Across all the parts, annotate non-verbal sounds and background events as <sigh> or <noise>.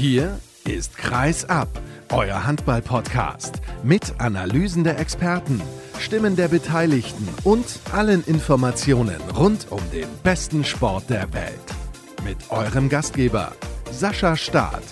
Hier ist Kreis ab, euer Handball-Podcast mit Analysen der Experten, Stimmen der Beteiligten und allen Informationen rund um den besten Sport der Welt. Mit eurem Gastgeber Sascha Staat.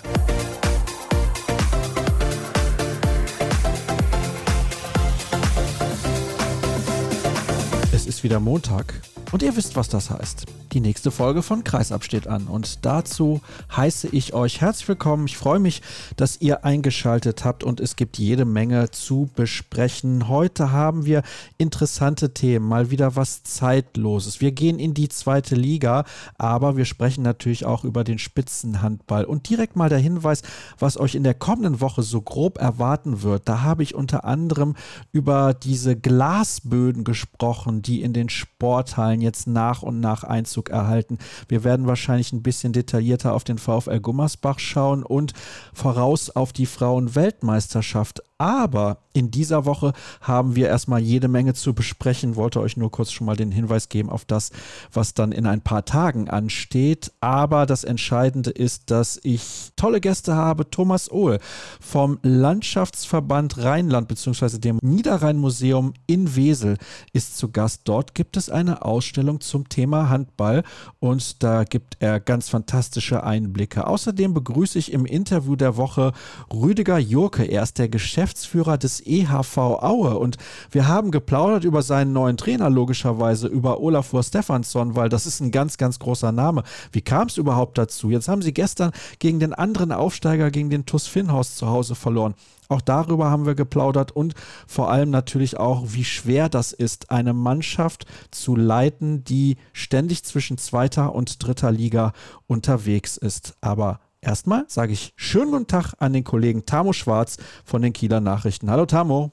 Es ist wieder Montag und ihr wisst, was das heißt. Die nächste Folge von Kreisab steht an und dazu heiße ich euch herzlich willkommen. Ich freue mich, dass ihr eingeschaltet habt und es gibt jede Menge zu besprechen. Heute haben wir interessante Themen, mal wieder was Zeitloses. Wir gehen in die zweite Liga, aber wir sprechen natürlich auch über den Spitzenhandball. Und direkt mal der Hinweis, was euch in der kommenden Woche so grob erwarten wird. Da habe ich unter anderem über diese Glasböden gesprochen, die in den Sporthallen jetzt nach und nach Einzug Einzug erhalten. Wir werden wahrscheinlich ein bisschen detaillierter auf den VfL Gummersbach schauen und voraus auf die Frauenweltmeisterschaft. Aber in dieser Woche haben wir erstmal jede Menge zu besprechen. Wollte euch nur kurz schon mal den Hinweis geben auf das, was dann in ein paar Tagen ansteht. Aber das Entscheidende ist, dass ich tolle Gäste habe. Thomas Ohl vom Landschaftsverband Rheinland bzw. dem Niederrhein-Museum in Wesel ist zu Gast. Dort gibt es eine Ausstellung zum Thema Handball und da gibt er ganz fantastische Einblicke. Außerdem begrüße ich im Interview der Woche Rüdiger Jurke. Er ist der Geschäftsführer Geschäftsführer des EHV Aue und wir haben geplaudert über seinen neuen Trainer, logischerweise über Olafur Stefansson, weil das ist ein ganz, ganz großer Name. Wie kam es überhaupt dazu? Jetzt haben sie gestern gegen den anderen Aufsteiger, gegen den TuS Finnhaus zu Hause verloren. Auch darüber haben wir geplaudert und vor allem natürlich auch, wie schwer das ist, eine Mannschaft zu leiten, die ständig zwischen zweiter und dritter Liga unterwegs ist. Aber Erstmal sage ich schönen guten Tag an den Kollegen Tamo Schwarz von den Kieler Nachrichten. Hallo Tamo.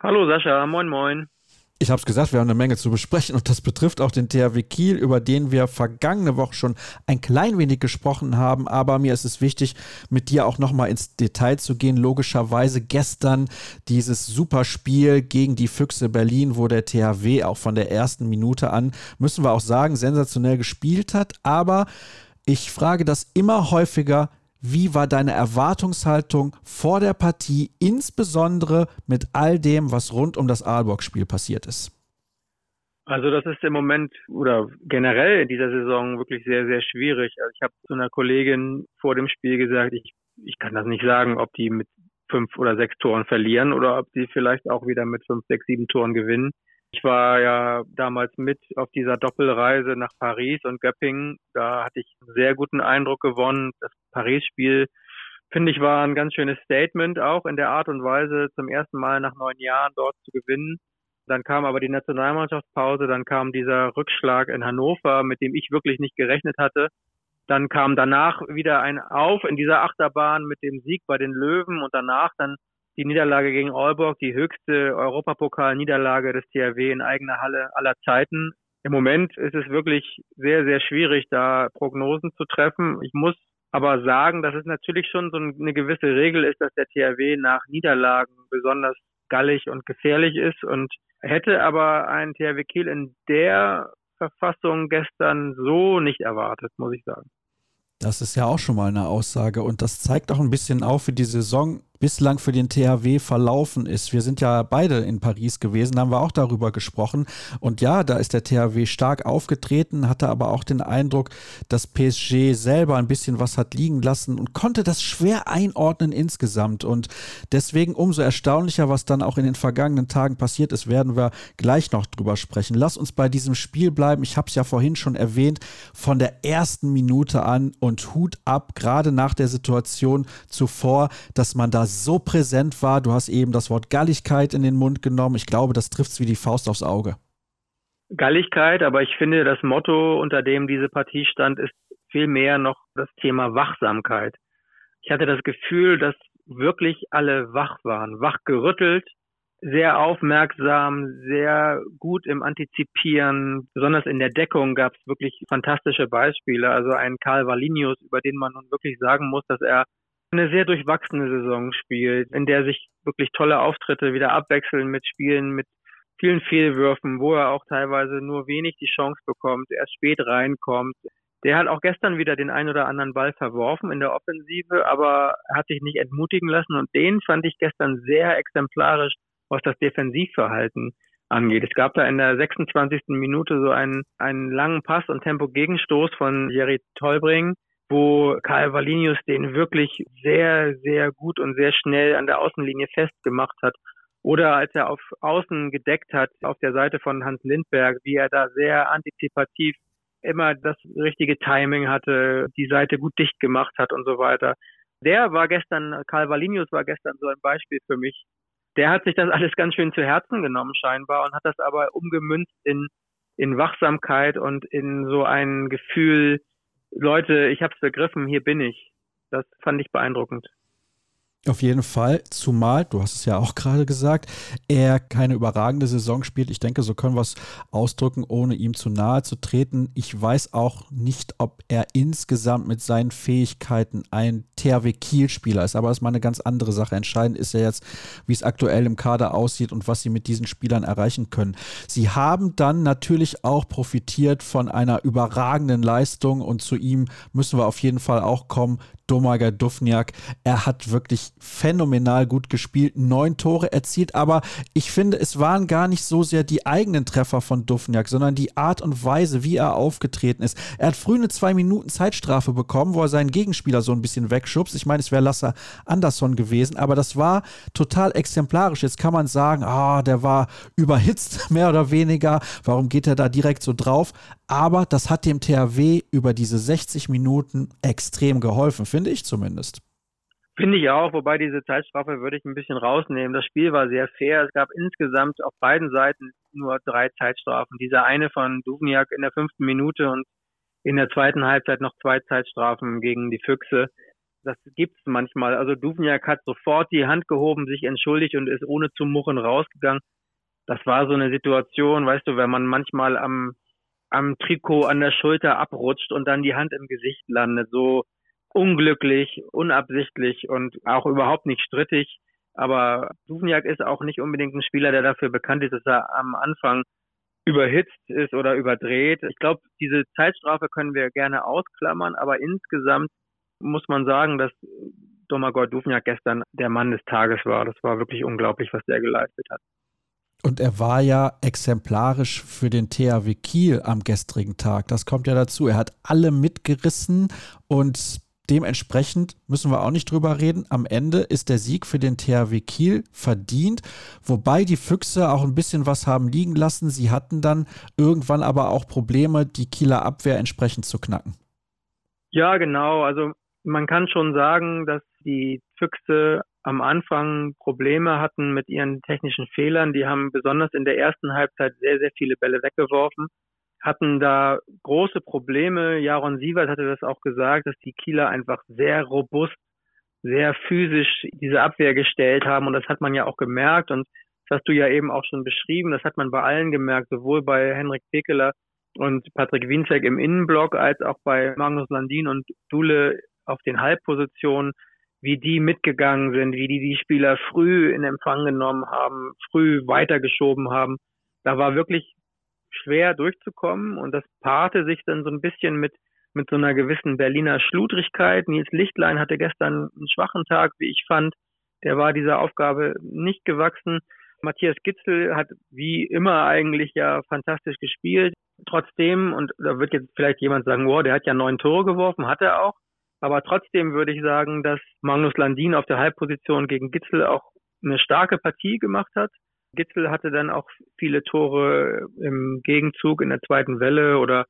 Hallo Sascha, moin moin. Ich habe es gesagt, wir haben eine Menge zu besprechen und das betrifft auch den THW Kiel, über den wir vergangene Woche schon ein klein wenig gesprochen haben. Aber mir ist es wichtig, mit dir auch nochmal ins Detail zu gehen. Logischerweise gestern dieses Superspiel gegen die Füchse Berlin, wo der THW auch von der ersten Minute an, müssen wir auch sagen, sensationell gespielt hat. Aber ich frage das immer häufiger. Wie war deine Erwartungshaltung vor der Partie, insbesondere mit all dem, was rund um das Aalborg-Spiel passiert ist? Also das ist im Moment oder generell in dieser Saison wirklich sehr, sehr schwierig. Also ich habe zu einer Kollegin vor dem Spiel gesagt, ich, ich kann das nicht sagen, ob die mit fünf oder sechs Toren verlieren oder ob die vielleicht auch wieder mit fünf, sechs, sieben Toren gewinnen. Ich war ja damals mit auf dieser Doppelreise nach Paris und Göppingen. Da hatte ich einen sehr guten Eindruck gewonnen. Das Paris-Spiel, finde ich, war ein ganz schönes Statement auch in der Art und Weise, zum ersten Mal nach neun Jahren dort zu gewinnen. Dann kam aber die Nationalmannschaftspause, dann kam dieser Rückschlag in Hannover, mit dem ich wirklich nicht gerechnet hatte. Dann kam danach wieder ein Auf in dieser Achterbahn mit dem Sieg bei den Löwen und danach dann die Niederlage gegen Aalborg, die höchste Europapokal-Niederlage des THW in eigener Halle aller Zeiten. Im Moment ist es wirklich sehr, sehr schwierig, da Prognosen zu treffen. Ich muss aber sagen, dass es natürlich schon so eine gewisse Regel ist, dass der THW nach Niederlagen besonders gallig und gefährlich ist und hätte aber ein THW Kiel in der Verfassung gestern so nicht erwartet, muss ich sagen. Das ist ja auch schon mal eine Aussage und das zeigt auch ein bisschen auf, wie die Saison bislang für den THW verlaufen ist. Wir sind ja beide in Paris gewesen, haben wir auch darüber gesprochen. Und ja, da ist der THW stark aufgetreten, hatte aber auch den Eindruck, dass PSG selber ein bisschen was hat liegen lassen und konnte das schwer einordnen insgesamt. Und deswegen umso erstaunlicher, was dann auch in den vergangenen Tagen passiert ist, werden wir gleich noch drüber sprechen. Lass uns bei diesem Spiel bleiben. Ich habe es ja vorhin schon erwähnt, von der ersten Minute an und Hut ab, gerade nach der Situation zuvor, dass man da so präsent war. Du hast eben das Wort Galligkeit in den Mund genommen. Ich glaube, das trifft es wie die Faust aufs Auge. Galligkeit, aber ich finde, das Motto, unter dem diese Partie stand, ist vielmehr noch das Thema Wachsamkeit. Ich hatte das Gefühl, dass wirklich alle wach waren, wach gerüttelt, sehr aufmerksam, sehr gut im Antizipieren. Besonders in der Deckung gab es wirklich fantastische Beispiele. Also ein Karl Valinius, über den man nun wirklich sagen muss, dass er eine sehr durchwachsene Saison spielt, in der sich wirklich tolle Auftritte wieder abwechseln mit Spielen, mit vielen Fehlwürfen, wo er auch teilweise nur wenig die Chance bekommt, erst spät reinkommt. Der hat auch gestern wieder den ein oder anderen Ball verworfen in der Offensive, aber er hat sich nicht entmutigen lassen und den fand ich gestern sehr exemplarisch, was das Defensivverhalten angeht. Es gab da in der 26. Minute so einen, einen langen Pass und Tempo-Gegenstoß von Jerry Tolbring, wo Karl Valinius den wirklich sehr, sehr gut und sehr schnell an der Außenlinie festgemacht hat. Oder als er auf Außen gedeckt hat, auf der Seite von Hans Lindberg, wie er da sehr antizipativ immer das richtige Timing hatte, die Seite gut dicht gemacht hat und so weiter. Der war gestern, Karl Valinius war gestern so ein Beispiel für mich. Der hat sich das alles ganz schön zu Herzen genommen scheinbar und hat das aber umgemünzt in, in Wachsamkeit und in so ein Gefühl, Leute, ich hab's begriffen, hier bin ich. Das fand ich beeindruckend. Auf jeden Fall, zumal, du hast es ja auch gerade gesagt, er keine überragende Saison spielt. Ich denke, so können wir es ausdrücken, ohne ihm zu nahe zu treten. Ich weiß auch nicht, ob er insgesamt mit seinen Fähigkeiten ein THW Kiel-Spieler ist, aber das ist mal eine ganz andere Sache. Entscheidend ist ja jetzt, wie es aktuell im Kader aussieht und was sie mit diesen Spielern erreichen können. Sie haben dann natürlich auch profitiert von einer überragenden Leistung und zu ihm müssen wir auf jeden Fall auch kommen. Domaga Dufniak, er hat wirklich phänomenal gut gespielt, neun Tore erzielt, aber ich finde, es waren gar nicht so sehr die eigenen Treffer von Dufniak, sondern die Art und Weise, wie er aufgetreten ist. Er hat früh eine zwei Minuten Zeitstrafe bekommen, wo er seinen Gegenspieler so ein bisschen wegschubst. Ich meine, es wäre Lasse Andersson gewesen, aber das war total exemplarisch. Jetzt kann man sagen, ah, der war überhitzt, <laughs> mehr oder weniger. Warum geht er da direkt so drauf? Aber das hat dem THW über diese 60 Minuten extrem geholfen, finde ich zumindest. Finde ich auch, wobei diese Zeitstrafe würde ich ein bisschen rausnehmen. Das Spiel war sehr fair. Es gab insgesamt auf beiden Seiten nur drei Zeitstrafen. Dieser eine von Duvniak in der fünften Minute und in der zweiten Halbzeit noch zwei Zeitstrafen gegen die Füchse. Das gibt's manchmal. Also Duvniak hat sofort die Hand gehoben, sich entschuldigt und ist ohne zu muchen rausgegangen. Das war so eine Situation, weißt du, wenn man manchmal am am Trikot an der Schulter abrutscht und dann die Hand im Gesicht landet. So unglücklich, unabsichtlich und auch überhaupt nicht strittig. Aber Duvniak ist auch nicht unbedingt ein Spieler, der dafür bekannt ist, dass er am Anfang überhitzt ist oder überdreht. Ich glaube, diese Zeitstrafe können wir gerne ausklammern, aber insgesamt muss man sagen, dass Domagoj Duvniak gestern der Mann des Tages war. Das war wirklich unglaublich, was der geleistet hat. Und er war ja exemplarisch für den THW Kiel am gestrigen Tag. Das kommt ja dazu. Er hat alle mitgerissen und dementsprechend müssen wir auch nicht drüber reden. Am Ende ist der Sieg für den THW Kiel verdient, wobei die Füchse auch ein bisschen was haben liegen lassen. Sie hatten dann irgendwann aber auch Probleme, die Kieler Abwehr entsprechend zu knacken. Ja, genau. Also man kann schon sagen, dass die Füchse am Anfang Probleme hatten mit ihren technischen Fehlern. Die haben besonders in der ersten Halbzeit sehr, sehr viele Bälle weggeworfen, hatten da große Probleme. Jaron Sievert hatte das auch gesagt, dass die Kieler einfach sehr robust, sehr physisch diese Abwehr gestellt haben. Und das hat man ja auch gemerkt. Und das hast du ja eben auch schon beschrieben. Das hat man bei allen gemerkt, sowohl bei Henrik Pekeler und Patrick Winzek im Innenblock als auch bei Magnus Landin und Dule auf den Halbpositionen wie die mitgegangen sind, wie die die Spieler früh in Empfang genommen haben, früh weitergeschoben haben. Da war wirklich schwer durchzukommen und das paarte sich dann so ein bisschen mit mit so einer gewissen Berliner Schludrigkeit. Nils Lichtlein hatte gestern einen schwachen Tag, wie ich fand. Der war dieser Aufgabe nicht gewachsen. Matthias Gitzel hat wie immer eigentlich ja fantastisch gespielt. Trotzdem, und da wird jetzt vielleicht jemand sagen, wow, der hat ja neun Tore geworfen, hat er auch. Aber trotzdem würde ich sagen, dass Magnus Landin auf der Halbposition gegen Gitzel auch eine starke Partie gemacht hat. Gitzel hatte dann auch viele Tore im Gegenzug in der zweiten Welle oder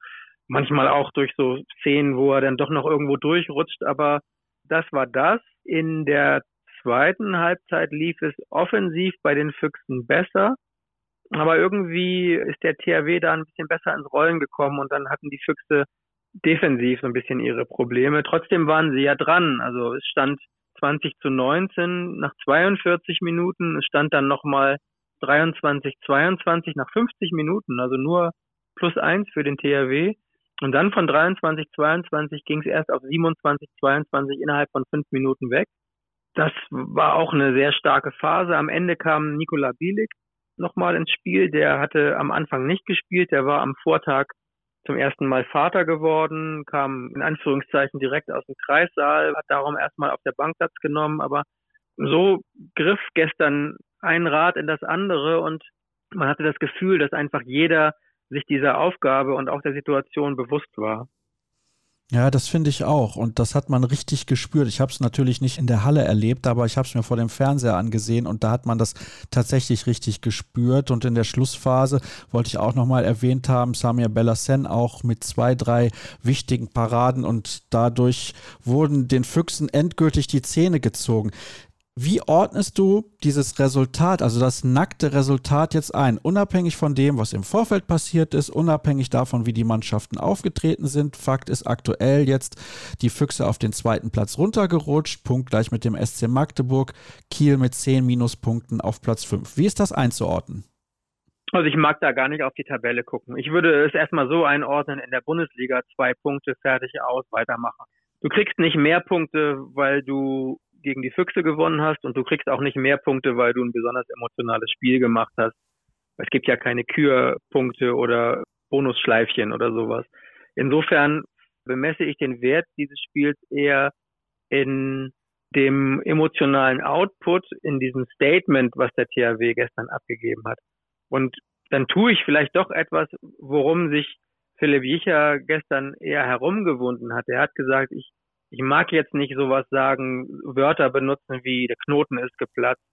manchmal auch durch so Szenen, wo er dann doch noch irgendwo durchrutscht. Aber das war das. In der zweiten Halbzeit lief es offensiv bei den Füchsen besser. Aber irgendwie ist der THW da ein bisschen besser ins Rollen gekommen und dann hatten die Füchse defensiv so ein bisschen ihre Probleme. Trotzdem waren sie ja dran. Also es stand 20 zu 19 nach 42 Minuten. Es stand dann nochmal 23, 22 nach 50 Minuten. Also nur plus eins für den THW. Und dann von 23, 22 ging es erst auf 27, 22 innerhalb von fünf Minuten weg. Das war auch eine sehr starke Phase. Am Ende kam Nikola Bielik nochmal ins Spiel. Der hatte am Anfang nicht gespielt. Der war am Vortag zum ersten Mal Vater geworden, kam in Anführungszeichen direkt aus dem Kreissaal, hat darum erstmal auf der Bank Platz genommen, aber so griff gestern ein Rad in das andere und man hatte das Gefühl, dass einfach jeder sich dieser Aufgabe und auch der Situation bewusst war. Ja, das finde ich auch. Und das hat man richtig gespürt. Ich habe es natürlich nicht in der Halle erlebt, aber ich habe es mir vor dem Fernseher angesehen und da hat man das tatsächlich richtig gespürt. Und in der Schlussphase wollte ich auch nochmal erwähnt haben, Samir Bellassen auch mit zwei, drei wichtigen Paraden und dadurch wurden den Füchsen endgültig die Zähne gezogen. Wie ordnest du dieses Resultat, also das nackte Resultat jetzt ein, unabhängig von dem, was im Vorfeld passiert ist, unabhängig davon, wie die Mannschaften aufgetreten sind? Fakt ist aktuell jetzt die Füchse auf den zweiten Platz runtergerutscht, punktgleich mit dem SC Magdeburg, Kiel mit zehn Minuspunkten auf Platz fünf. Wie ist das einzuordnen? Also ich mag da gar nicht auf die Tabelle gucken. Ich würde es erstmal so einordnen, in der Bundesliga zwei Punkte fertig aus, weitermachen. Du kriegst nicht mehr Punkte, weil du gegen die Füchse gewonnen hast und du kriegst auch nicht mehr Punkte, weil du ein besonders emotionales Spiel gemacht hast. Es gibt ja keine Kürpunkte oder Bonusschleifchen oder sowas. Insofern bemesse ich den Wert dieses Spiels eher in dem emotionalen Output, in diesem Statement, was der THW gestern abgegeben hat. Und dann tue ich vielleicht doch etwas, worum sich Philipp Jicher gestern eher herumgewunden hat. Er hat gesagt, ich ich mag jetzt nicht sowas sagen, Wörter benutzen wie der Knoten ist geplatzt,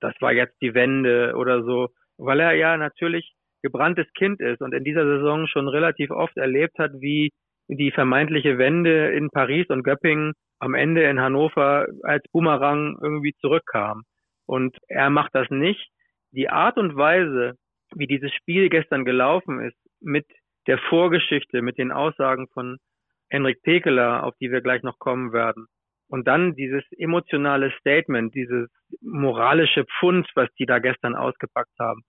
das war jetzt die Wende oder so, weil er ja natürlich gebranntes Kind ist und in dieser Saison schon relativ oft erlebt hat, wie die vermeintliche Wende in Paris und Göppingen am Ende in Hannover als Boomerang irgendwie zurückkam. Und er macht das nicht. Die Art und Weise, wie dieses Spiel gestern gelaufen ist, mit der Vorgeschichte, mit den Aussagen von Henrik Pekeler, auf die wir gleich noch kommen werden. Und dann dieses emotionale Statement, dieses moralische Pfund, was die da gestern ausgepackt haben.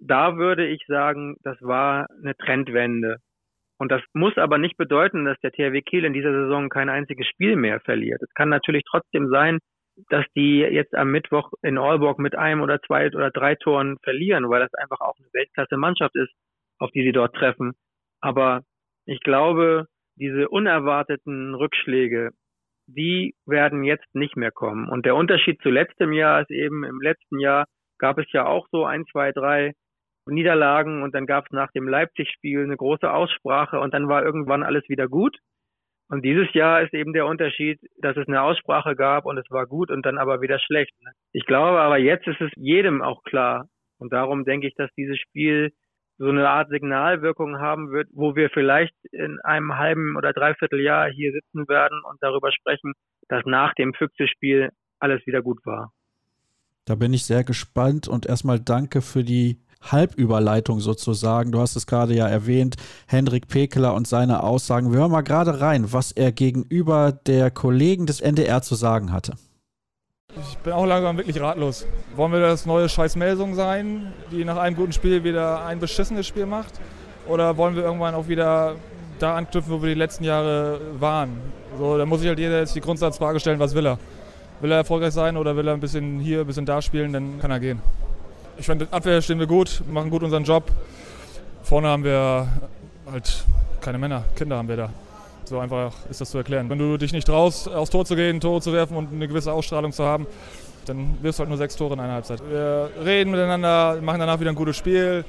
Da würde ich sagen, das war eine Trendwende. Und das muss aber nicht bedeuten, dass der THW Kiel in dieser Saison kein einziges Spiel mehr verliert. Es kann natürlich trotzdem sein, dass die jetzt am Mittwoch in Aalborg mit einem oder zwei oder drei Toren verlieren, weil das einfach auch eine Weltklasse-Mannschaft ist, auf die sie dort treffen. Aber ich glaube, diese unerwarteten Rückschläge, die werden jetzt nicht mehr kommen. Und der Unterschied zu letztem Jahr ist eben, im letzten Jahr gab es ja auch so ein, zwei, drei Niederlagen und dann gab es nach dem Leipzig-Spiel eine große Aussprache und dann war irgendwann alles wieder gut. Und dieses Jahr ist eben der Unterschied, dass es eine Aussprache gab und es war gut und dann aber wieder schlecht. Ich glaube aber jetzt ist es jedem auch klar. Und darum denke ich, dass dieses Spiel so eine Art Signalwirkung haben wird, wo wir vielleicht in einem halben oder dreiviertel Jahr hier sitzen werden und darüber sprechen, dass nach dem Füchse-Spiel alles wieder gut war. Da bin ich sehr gespannt und erstmal danke für die Halbüberleitung sozusagen. Du hast es gerade ja erwähnt, Hendrik Pekeler und seine Aussagen. Wir hören mal gerade rein, was er gegenüber der Kollegen des NDR zu sagen hatte. Ich bin auch langsam wirklich ratlos. Wollen wir das neue Scheiß Melsung sein, die nach einem guten Spiel wieder ein beschissenes Spiel macht? Oder wollen wir irgendwann auch wieder da anknüpfen, wo wir die letzten Jahre waren? So, da muss sich halt jeder jetzt die Grundsatzfrage stellen, was will er? Will er erfolgreich sein oder will er ein bisschen hier, ein bisschen da spielen, dann kann er gehen. Ich finde, Abwehr stehen wir gut, machen gut unseren Job. Vorne haben wir halt keine Männer, Kinder haben wir da. So einfach ist das zu erklären. Wenn du dich nicht traust, aufs Tor zu gehen, Tore zu werfen und eine gewisse Ausstrahlung zu haben, dann wirst du halt nur sechs Tore in einer Halbzeit. Wir reden miteinander, machen danach wieder ein gutes Spiel.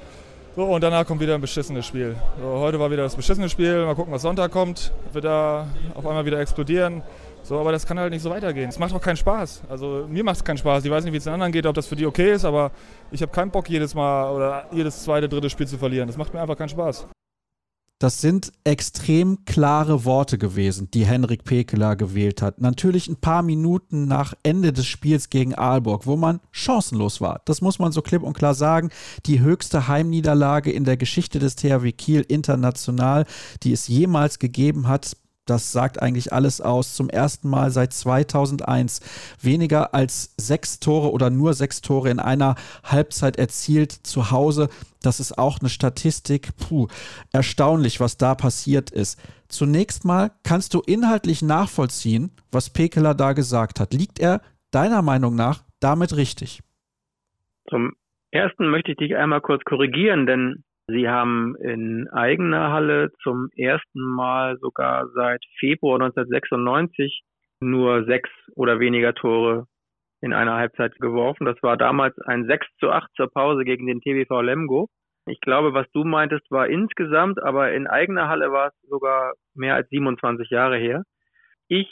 So, und danach kommt wieder ein beschissenes Spiel. So, heute war wieder das beschissene Spiel. Mal gucken, was Sonntag kommt. Wird da auf einmal wieder explodieren. So, aber das kann halt nicht so weitergehen. Es macht auch keinen Spaß. Also mir macht es keinen Spaß. Ich weiß nicht, wie es den anderen geht, ob das für die okay ist, aber ich habe keinen Bock, jedes Mal oder jedes zweite, dritte Spiel zu verlieren. Das macht mir einfach keinen Spaß. Das sind extrem klare Worte gewesen, die Henrik Pekeler gewählt hat. Natürlich ein paar Minuten nach Ende des Spiels gegen Aalborg, wo man chancenlos war. Das muss man so klipp und klar sagen. Die höchste Heimniederlage in der Geschichte des THW Kiel international, die es jemals gegeben hat. Das sagt eigentlich alles aus. Zum ersten Mal seit 2001 weniger als sechs Tore oder nur sechs Tore in einer Halbzeit erzielt zu Hause. Das ist auch eine Statistik. Puh, erstaunlich, was da passiert ist. Zunächst mal kannst du inhaltlich nachvollziehen, was Pekeler da gesagt hat. Liegt er deiner Meinung nach damit richtig? Zum ersten möchte ich dich einmal kurz korrigieren, denn Sie haben in eigener Halle zum ersten Mal sogar seit Februar 1996 nur sechs oder weniger Tore in einer Halbzeit geworfen. Das war damals ein 6 zu 8 zur Pause gegen den TBV Lemgo. Ich glaube, was du meintest, war insgesamt, aber in eigener Halle war es sogar mehr als 27 Jahre her. Ich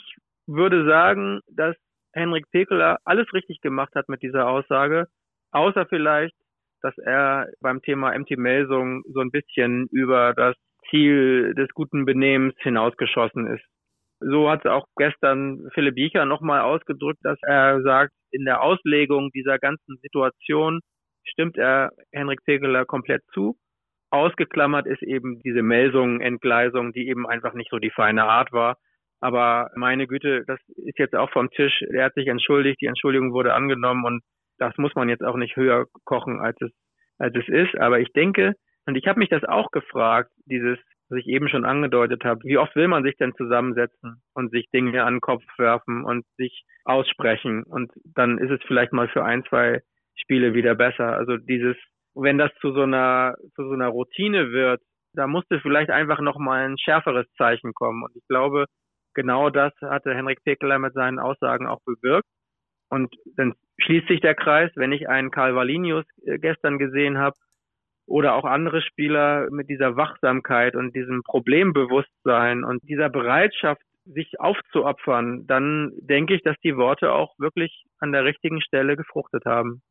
würde sagen, dass Henrik Pekeler alles richtig gemacht hat mit dieser Aussage, außer vielleicht, dass er beim Thema MT Melsung so ein bisschen über das Ziel des guten Benehmens hinausgeschossen ist. So hat es auch gestern Philipp Biecher nochmal ausgedrückt, dass er sagt, in der Auslegung dieser ganzen Situation stimmt er Henrik Pekeler komplett zu. Ausgeklammert ist eben diese Melsung, Entgleisung, die eben einfach nicht so die feine Art war. Aber meine Güte, das ist jetzt auch vom Tisch. Er hat sich entschuldigt, die Entschuldigung wurde angenommen und das muss man jetzt auch nicht höher kochen, als es, als es ist. Aber ich denke, und ich habe mich das auch gefragt, dieses, was ich eben schon angedeutet habe, wie oft will man sich denn zusammensetzen und sich Dinge an den Kopf werfen und sich aussprechen und dann ist es vielleicht mal für ein, zwei Spiele wieder besser. Also dieses, wenn das zu so einer, zu so einer Routine wird, da musste vielleicht einfach nochmal ein schärferes Zeichen kommen. Und ich glaube, genau das hatte Henrik Pekeler mit seinen Aussagen auch bewirkt. Und dann schließt sich der Kreis, wenn ich einen Karl Valinius äh, gestern gesehen habe oder auch andere Spieler mit dieser Wachsamkeit und diesem Problembewusstsein und dieser Bereitschaft, sich aufzuopfern, dann denke ich, dass die Worte auch wirklich an der richtigen Stelle gefruchtet haben.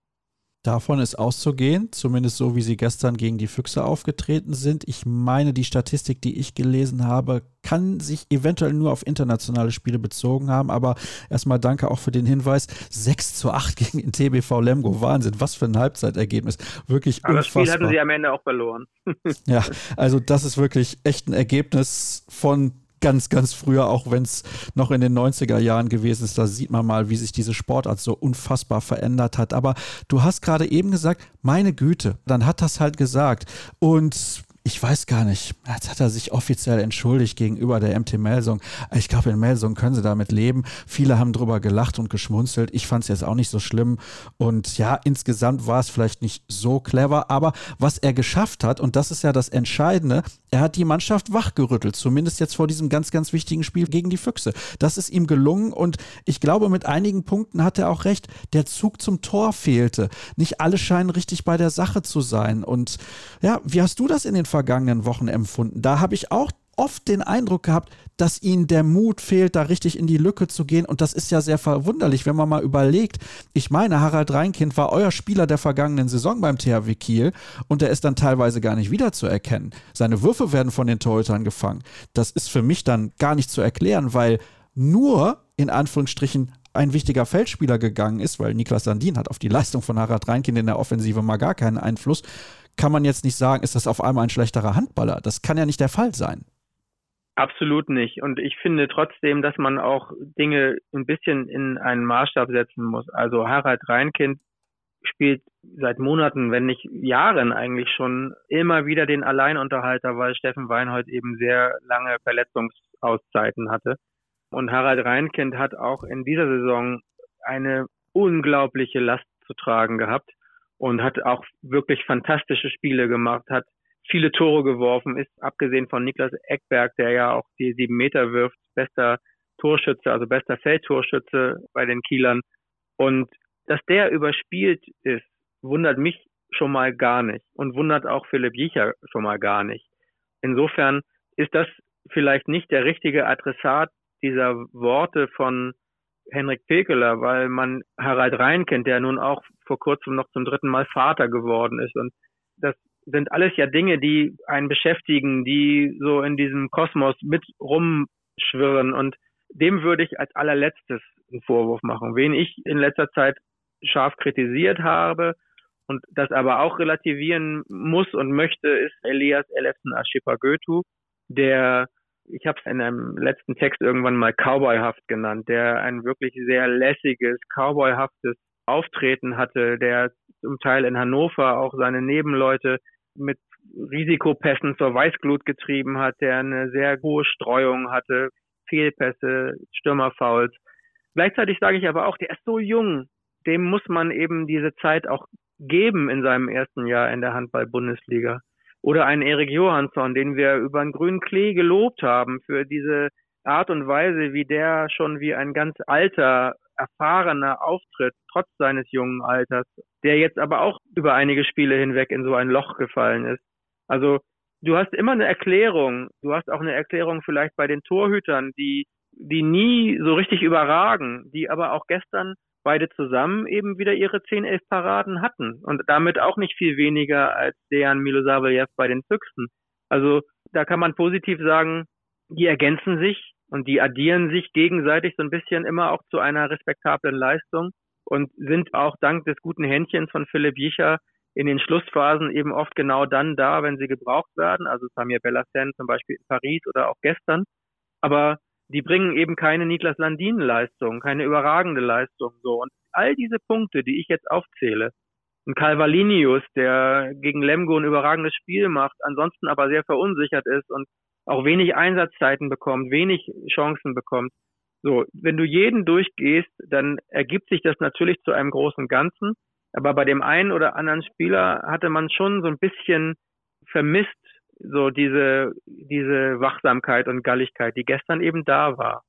Davon ist auszugehen, zumindest so, wie sie gestern gegen die Füchse aufgetreten sind. Ich meine, die Statistik, die ich gelesen habe, kann sich eventuell nur auf internationale Spiele bezogen haben. Aber erstmal danke auch für den Hinweis. 6 zu 8 gegen den TBV Lemgo. Wahnsinn, was für ein Halbzeitergebnis. Wirklich Aber unfassbar. das Spiel hatten sie am Ende auch verloren. ja, also das ist wirklich echt ein Ergebnis von ganz, ganz früher, auch wenn es noch in den 90er Jahren gewesen ist, da sieht man mal, wie sich diese Sportart so unfassbar verändert hat. Aber du hast gerade eben gesagt, meine Güte, dann hat das halt gesagt. Und ich weiß gar nicht, jetzt hat er sich offiziell entschuldigt gegenüber der MT Melsung. Ich glaube, in Melsung können sie damit leben. Viele haben drüber gelacht und geschmunzelt. Ich fand es jetzt auch nicht so schlimm. Und ja, insgesamt war es vielleicht nicht so clever, aber was er geschafft hat, und das ist ja das Entscheidende, er hat die Mannschaft wachgerüttelt, zumindest jetzt vor diesem ganz, ganz wichtigen Spiel gegen die Füchse. Das ist ihm gelungen und ich glaube, mit einigen Punkten hat er auch recht. Der Zug zum Tor fehlte. Nicht alle scheinen richtig bei der Sache zu sein. Und ja, wie hast du das in den vergangenen Wochen empfunden? Da habe ich auch oft den Eindruck gehabt, dass ihnen der Mut fehlt, da richtig in die Lücke zu gehen. Und das ist ja sehr verwunderlich, wenn man mal überlegt. Ich meine, Harald Reinkind war euer Spieler der vergangenen Saison beim THW Kiel und er ist dann teilweise gar nicht wiederzuerkennen. Seine Würfe werden von den Torhütern gefangen. Das ist für mich dann gar nicht zu erklären, weil nur in Anführungsstrichen ein wichtiger Feldspieler gegangen ist, weil Niklas Sandin hat auf die Leistung von Harald Reinkind in der Offensive mal gar keinen Einfluss, kann man jetzt nicht sagen, ist das auf einmal ein schlechterer Handballer. Das kann ja nicht der Fall sein. Absolut nicht. Und ich finde trotzdem, dass man auch Dinge ein bisschen in einen Maßstab setzen muss. Also Harald Reinkind spielt seit Monaten, wenn nicht Jahren eigentlich schon immer wieder den Alleinunterhalter, weil Steffen Weinhold eben sehr lange Verletzungsauszeiten hatte. Und Harald Reinkind hat auch in dieser Saison eine unglaubliche Last zu tragen gehabt und hat auch wirklich fantastische Spiele gemacht, hat viele Tore geworfen, ist abgesehen von Niklas Eckberg, der ja auch die sieben Meter wirft, bester Torschütze, also bester Feldtorschütze bei den Kielern. Und dass der überspielt ist, wundert mich schon mal gar nicht und wundert auch Philipp Jicher schon mal gar nicht. Insofern ist das vielleicht nicht der richtige Adressat dieser Worte von Henrik Pekeler, weil man Harald Rhein kennt, der nun auch vor kurzem noch zum dritten Mal Vater geworden ist. Und das sind alles ja Dinge, die einen beschäftigen, die so in diesem Kosmos mit rumschwirren. Und dem würde ich als allerletztes einen Vorwurf machen. Wen ich in letzter Zeit scharf kritisiert habe und das aber auch relativieren muss und möchte, ist Elias Elefsen Ashipa Goethe, der, ich habe es in einem letzten Text irgendwann mal Cowboyhaft genannt, der ein wirklich sehr lässiges, Cowboyhaftes Auftreten hatte, der zum Teil in Hannover auch seine Nebenleute mit Risikopässen zur Weißglut getrieben hat, der eine sehr hohe Streuung hatte, Fehlpässe, Stürmerfouls. Gleichzeitig sage ich aber auch, der ist so jung, dem muss man eben diese Zeit auch geben in seinem ersten Jahr in der Handball-Bundesliga. Oder einen Erik Johansson, den wir über einen grünen Klee gelobt haben für diese Art und Weise, wie der schon wie ein ganz alter, erfahrener auftritt, trotz seines jungen Alters, der jetzt aber auch über einige Spiele hinweg in so ein Loch gefallen ist. Also du hast immer eine Erklärung. Du hast auch eine Erklärung vielleicht bei den Torhütern, die, die nie so richtig überragen, die aber auch gestern beide zusammen eben wieder ihre 10, 11 Paraden hatten und damit auch nicht viel weniger als Dejan Milosavljev bei den Füchsen. Also da kann man positiv sagen, die ergänzen sich und die addieren sich gegenseitig so ein bisschen immer auch zu einer respektablen Leistung und sind auch dank des guten Händchens von Philipp Jicher in den Schlussphasen eben oft genau dann da, wenn sie gebraucht werden. Also Samir Bellassen zum Beispiel in Paris oder auch gestern. Aber die bringen eben keine Niklas Landin-Leistung, keine überragende Leistung so. Und all diese Punkte, die ich jetzt aufzähle, ein Calvalinius, der gegen Lemgo ein überragendes Spiel macht, ansonsten aber sehr verunsichert ist und auch wenig Einsatzzeiten bekommt, wenig Chancen bekommt. So, wenn du jeden durchgehst, dann ergibt sich das natürlich zu einem großen Ganzen. Aber bei dem einen oder anderen Spieler hatte man schon so ein bisschen vermisst, so diese, diese Wachsamkeit und Galligkeit, die gestern eben da war.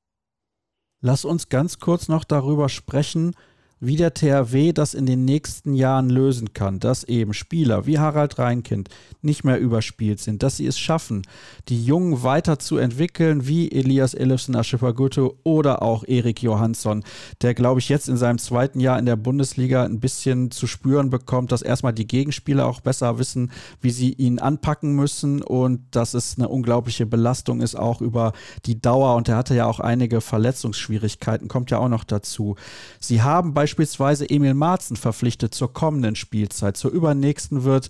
Lass uns ganz kurz noch darüber sprechen, wie der THW das in den nächsten Jahren lösen kann, dass eben Spieler wie Harald Reinkind nicht mehr überspielt sind, dass sie es schaffen, die Jungen weiterzuentwickeln, wie Elias Elefsen Aschepagutto oder auch Erik Johansson, der, glaube ich, jetzt in seinem zweiten Jahr in der Bundesliga ein bisschen zu spüren bekommt, dass erstmal die Gegenspieler auch besser wissen, wie sie ihn anpacken müssen und dass es eine unglaubliche Belastung ist, auch über die Dauer. Und er hatte ja auch einige Verletzungsschwierigkeiten, kommt ja auch noch dazu. Sie haben bei beispielsweise Emil Marzen verpflichtet zur kommenden Spielzeit. Zur übernächsten wird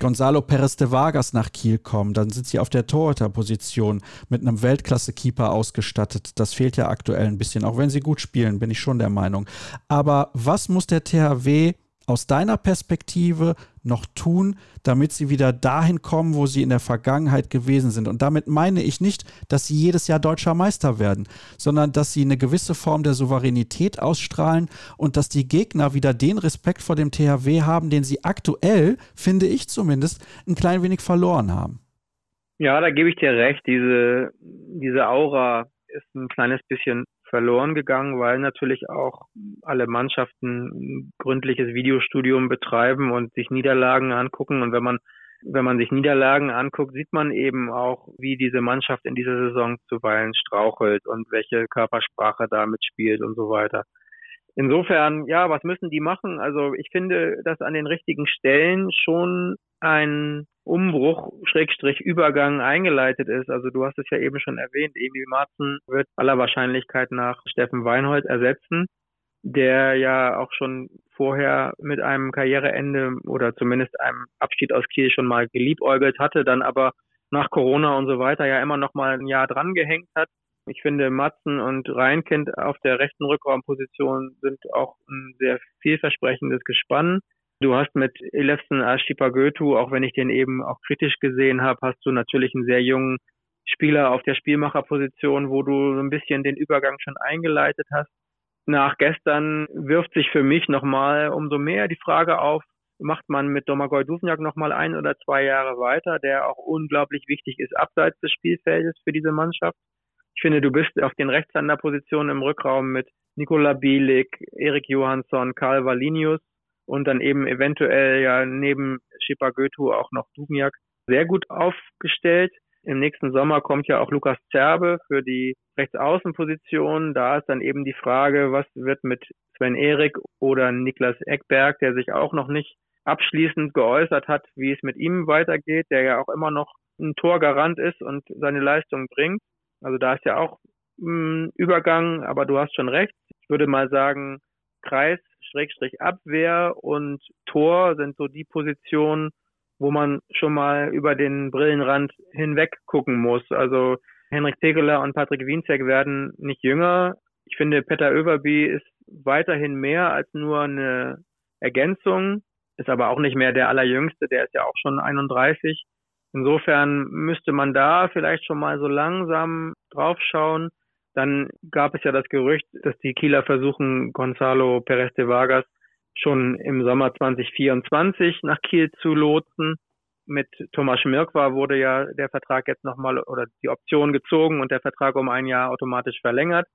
Gonzalo Perez de Vargas nach Kiel kommen. Dann sind sie auf der Torhüterposition mit einem Weltklasse-Keeper ausgestattet. Das fehlt ja aktuell ein bisschen, auch wenn sie gut spielen, bin ich schon der Meinung. Aber was muss der THW aus deiner Perspektive noch tun, damit sie wieder dahin kommen, wo sie in der Vergangenheit gewesen sind? Und damit meine ich nicht, dass sie jedes Jahr deutscher Meister werden, sondern dass sie eine gewisse Form der Souveränität ausstrahlen und dass die Gegner wieder den Respekt vor dem THW haben, den sie aktuell, finde ich zumindest, ein klein wenig verloren haben. Ja, da gebe ich dir recht. Diese, diese Aura ist ein kleines bisschen verloren gegangen, weil natürlich auch alle Mannschaften gründliches Videostudium betreiben und sich Niederlagen angucken. Und wenn man wenn man sich Niederlagen anguckt, sieht man eben auch, wie diese Mannschaft in dieser Saison zuweilen strauchelt und welche Körpersprache da mitspielt und so weiter. Insofern, ja, was müssen die machen? Also ich finde, dass an den richtigen Stellen schon ein Umbruch, Schrägstrich Übergang eingeleitet ist. Also du hast es ja eben schon erwähnt, Emil Marzen wird aller Wahrscheinlichkeit nach Steffen Weinhold ersetzen, der ja auch schon vorher mit einem Karriereende oder zumindest einem Abschied aus Kiel schon mal geliebäugelt hatte, dann aber nach Corona und so weiter ja immer noch mal ein Jahr dran gehängt hat. Ich finde, Matzen und Reinkind auf der rechten Rückraumposition sind auch ein sehr vielversprechendes Gespann. Du hast mit Elefsen Ashipagötu, auch wenn ich den eben auch kritisch gesehen habe, hast du natürlich einen sehr jungen Spieler auf der Spielmacherposition, wo du so ein bisschen den Übergang schon eingeleitet hast. Nach gestern wirft sich für mich nochmal umso mehr die Frage auf, macht man mit Domagoj Duvniak nochmal ein oder zwei Jahre weiter, der auch unglaublich wichtig ist abseits des Spielfeldes für diese Mannschaft. Ich finde, du bist auf den Rechtshänderpositionen im Rückraum mit Nikola Bielik, Erik Johansson, Karl Valinius und dann eben eventuell ja neben Shipa Goethe auch noch Dubniak sehr gut aufgestellt. Im nächsten Sommer kommt ja auch Lukas Zerbe für die Rechtsaußenposition. Da ist dann eben die Frage, was wird mit Sven Erik oder Niklas Eckberg, der sich auch noch nicht abschließend geäußert hat, wie es mit ihm weitergeht, der ja auch immer noch ein Torgarant ist und seine Leistung bringt. Also da ist ja auch ein Übergang, aber du hast schon recht. Ich würde mal sagen, Kreis Schrägstrich Abwehr und Tor sind so die Positionen, wo man schon mal über den Brillenrand hinweg gucken muss. Also Henrik Tegeler und Patrick Wienzek werden nicht jünger. Ich finde, Peter Överby ist weiterhin mehr als nur eine Ergänzung, ist aber auch nicht mehr der allerjüngste, der ist ja auch schon 31. Insofern müsste man da vielleicht schon mal so langsam draufschauen. Dann gab es ja das Gerücht, dass die Kieler versuchen, Gonzalo Perez de Vargas schon im Sommer 2024 nach Kiel zu lotsen. mit Thomas Schmirk war, wurde ja der Vertrag jetzt nochmal oder die Option gezogen und der Vertrag um ein Jahr automatisch verlängert.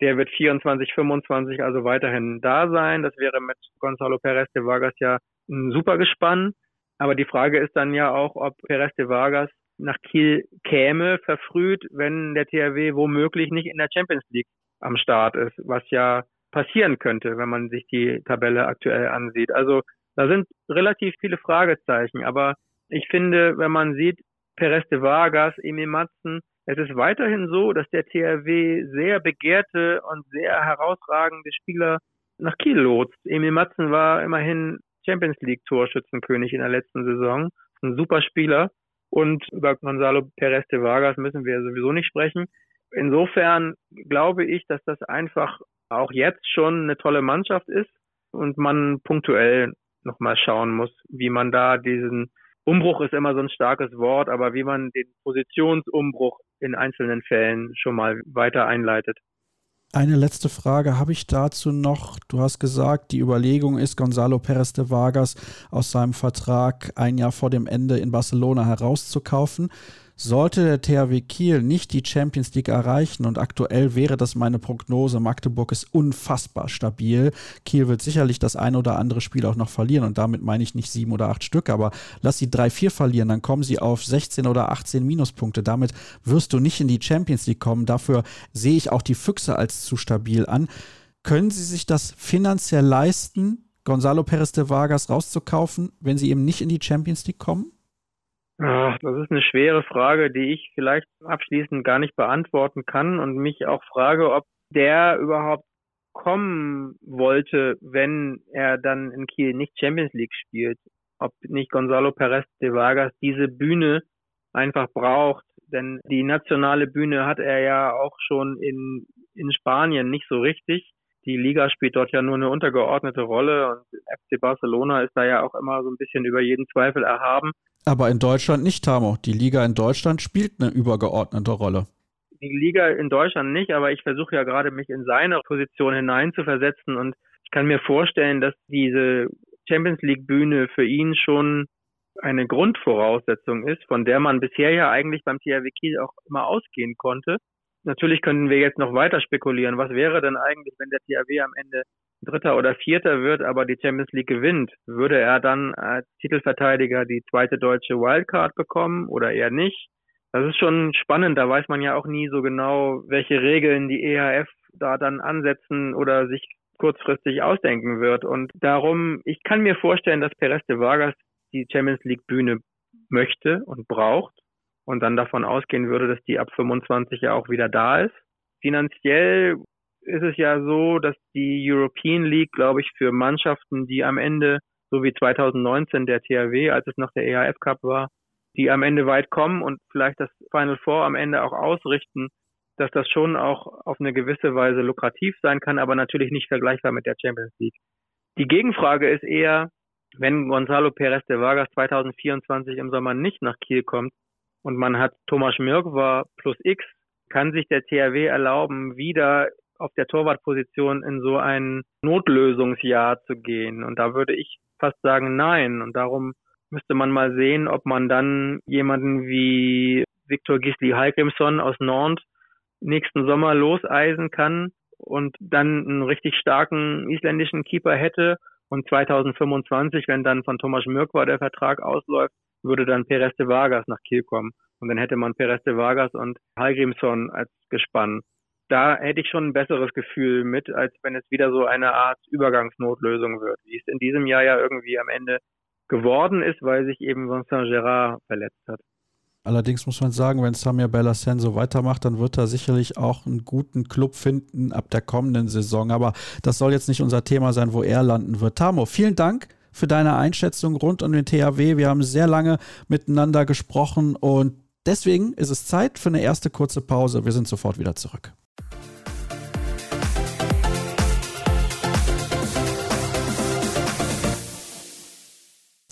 Der wird 24, 25 also weiterhin da sein. Das wäre mit Gonzalo Perez de Vargas ja ein super Gespann. Aber die Frage ist dann ja auch, ob Perez de Vargas nach Kiel käme, verfrüht, wenn der THW womöglich nicht in der Champions League am Start ist, was ja passieren könnte, wenn man sich die Tabelle aktuell ansieht. Also da sind relativ viele Fragezeichen, aber ich finde, wenn man sieht, Perez de Vargas, Emil Matzen, es ist weiterhin so, dass der THW sehr begehrte und sehr herausragende Spieler nach Kiel lotst. Emil Matzen war immerhin Champions League Torschützenkönig in der letzten Saison. Ein super Spieler. Und über Gonzalo Perez de Vargas müssen wir sowieso nicht sprechen. Insofern glaube ich, dass das einfach auch jetzt schon eine tolle Mannschaft ist und man punktuell nochmal schauen muss, wie man da diesen Umbruch ist immer so ein starkes Wort, aber wie man den Positionsumbruch in einzelnen Fällen schon mal weiter einleitet. Eine letzte Frage habe ich dazu noch. Du hast gesagt, die Überlegung ist, Gonzalo Perez de Vargas aus seinem Vertrag ein Jahr vor dem Ende in Barcelona herauszukaufen. Sollte der THW Kiel nicht die Champions League erreichen und aktuell wäre das meine Prognose, Magdeburg ist unfassbar stabil. Kiel wird sicherlich das ein oder andere Spiel auch noch verlieren und damit meine ich nicht sieben oder acht Stück, aber lass sie drei, vier verlieren, dann kommen sie auf 16 oder 18 Minuspunkte. Damit wirst du nicht in die Champions League kommen. Dafür sehe ich auch die Füchse als zu stabil an. Können sie sich das finanziell leisten, Gonzalo Perez de Vargas rauszukaufen, wenn sie eben nicht in die Champions League kommen? Ach, das ist eine schwere Frage, die ich vielleicht abschließend gar nicht beantworten kann und mich auch frage, ob der überhaupt kommen wollte, wenn er dann in Kiel nicht Champions League spielt. Ob nicht Gonzalo Perez de Vargas diese Bühne einfach braucht. Denn die nationale Bühne hat er ja auch schon in, in Spanien nicht so richtig. Die Liga spielt dort ja nur eine untergeordnete Rolle und FC Barcelona ist da ja auch immer so ein bisschen über jeden Zweifel erhaben. Aber in Deutschland nicht, Tamo. Die Liga in Deutschland spielt eine übergeordnete Rolle. Die Liga in Deutschland nicht, aber ich versuche ja gerade mich in seine Position hineinzuversetzen und ich kann mir vorstellen, dass diese Champions League Bühne für ihn schon eine Grundvoraussetzung ist, von der man bisher ja eigentlich beim THW Kiel auch immer ausgehen konnte. Natürlich könnten wir jetzt noch weiter spekulieren. Was wäre denn eigentlich, wenn der THW am Ende Dritter oder Vierter wird, aber die Champions League gewinnt, würde er dann als Titelverteidiger die zweite deutsche Wildcard bekommen oder eher nicht? Das ist schon spannend, da weiß man ja auch nie so genau, welche Regeln die EHF da dann ansetzen oder sich kurzfristig ausdenken wird. Und darum, ich kann mir vorstellen, dass Perez de Vargas die Champions League Bühne möchte und braucht und dann davon ausgehen würde, dass die ab 25 ja auch wieder da ist. Finanziell ist es ja so, dass die European League, glaube ich, für Mannschaften, die am Ende, so wie 2019 der THW, als es noch der EHF Cup war, die am Ende weit kommen und vielleicht das Final Four am Ende auch ausrichten, dass das schon auch auf eine gewisse Weise lukrativ sein kann, aber natürlich nicht vergleichbar mit der Champions League. Die Gegenfrage ist eher, wenn Gonzalo Perez de Vargas 2024 im Sommer nicht nach Kiel kommt und man hat Thomas Mirkwa plus X, kann sich der THW erlauben, wieder auf der Torwartposition in so ein Notlösungsjahr zu gehen. Und da würde ich fast sagen, nein. Und darum müsste man mal sehen, ob man dann jemanden wie Viktor Gisli Heikrimsson aus Nantes nächsten Sommer loseisen kann und dann einen richtig starken isländischen Keeper hätte. Und 2025, wenn dann von Thomas Mürkwa der Vertrag ausläuft, würde dann Perez de Vargas nach Kiel kommen. Und dann hätte man Perez de Vargas und Hallgrimsson als Gespann da hätte ich schon ein besseres Gefühl mit, als wenn es wieder so eine Art Übergangsnotlösung wird, wie es in diesem Jahr ja irgendwie am Ende geworden ist, weil sich eben Vincent Gerard verletzt hat. Allerdings muss man sagen, wenn Samir Bellassen so weitermacht, dann wird er sicherlich auch einen guten Club finden ab der kommenden Saison. Aber das soll jetzt nicht unser Thema sein, wo er landen wird. Tamo, vielen Dank für deine Einschätzung rund um den THW. Wir haben sehr lange miteinander gesprochen und deswegen ist es Zeit für eine erste kurze Pause. Wir sind sofort wieder zurück.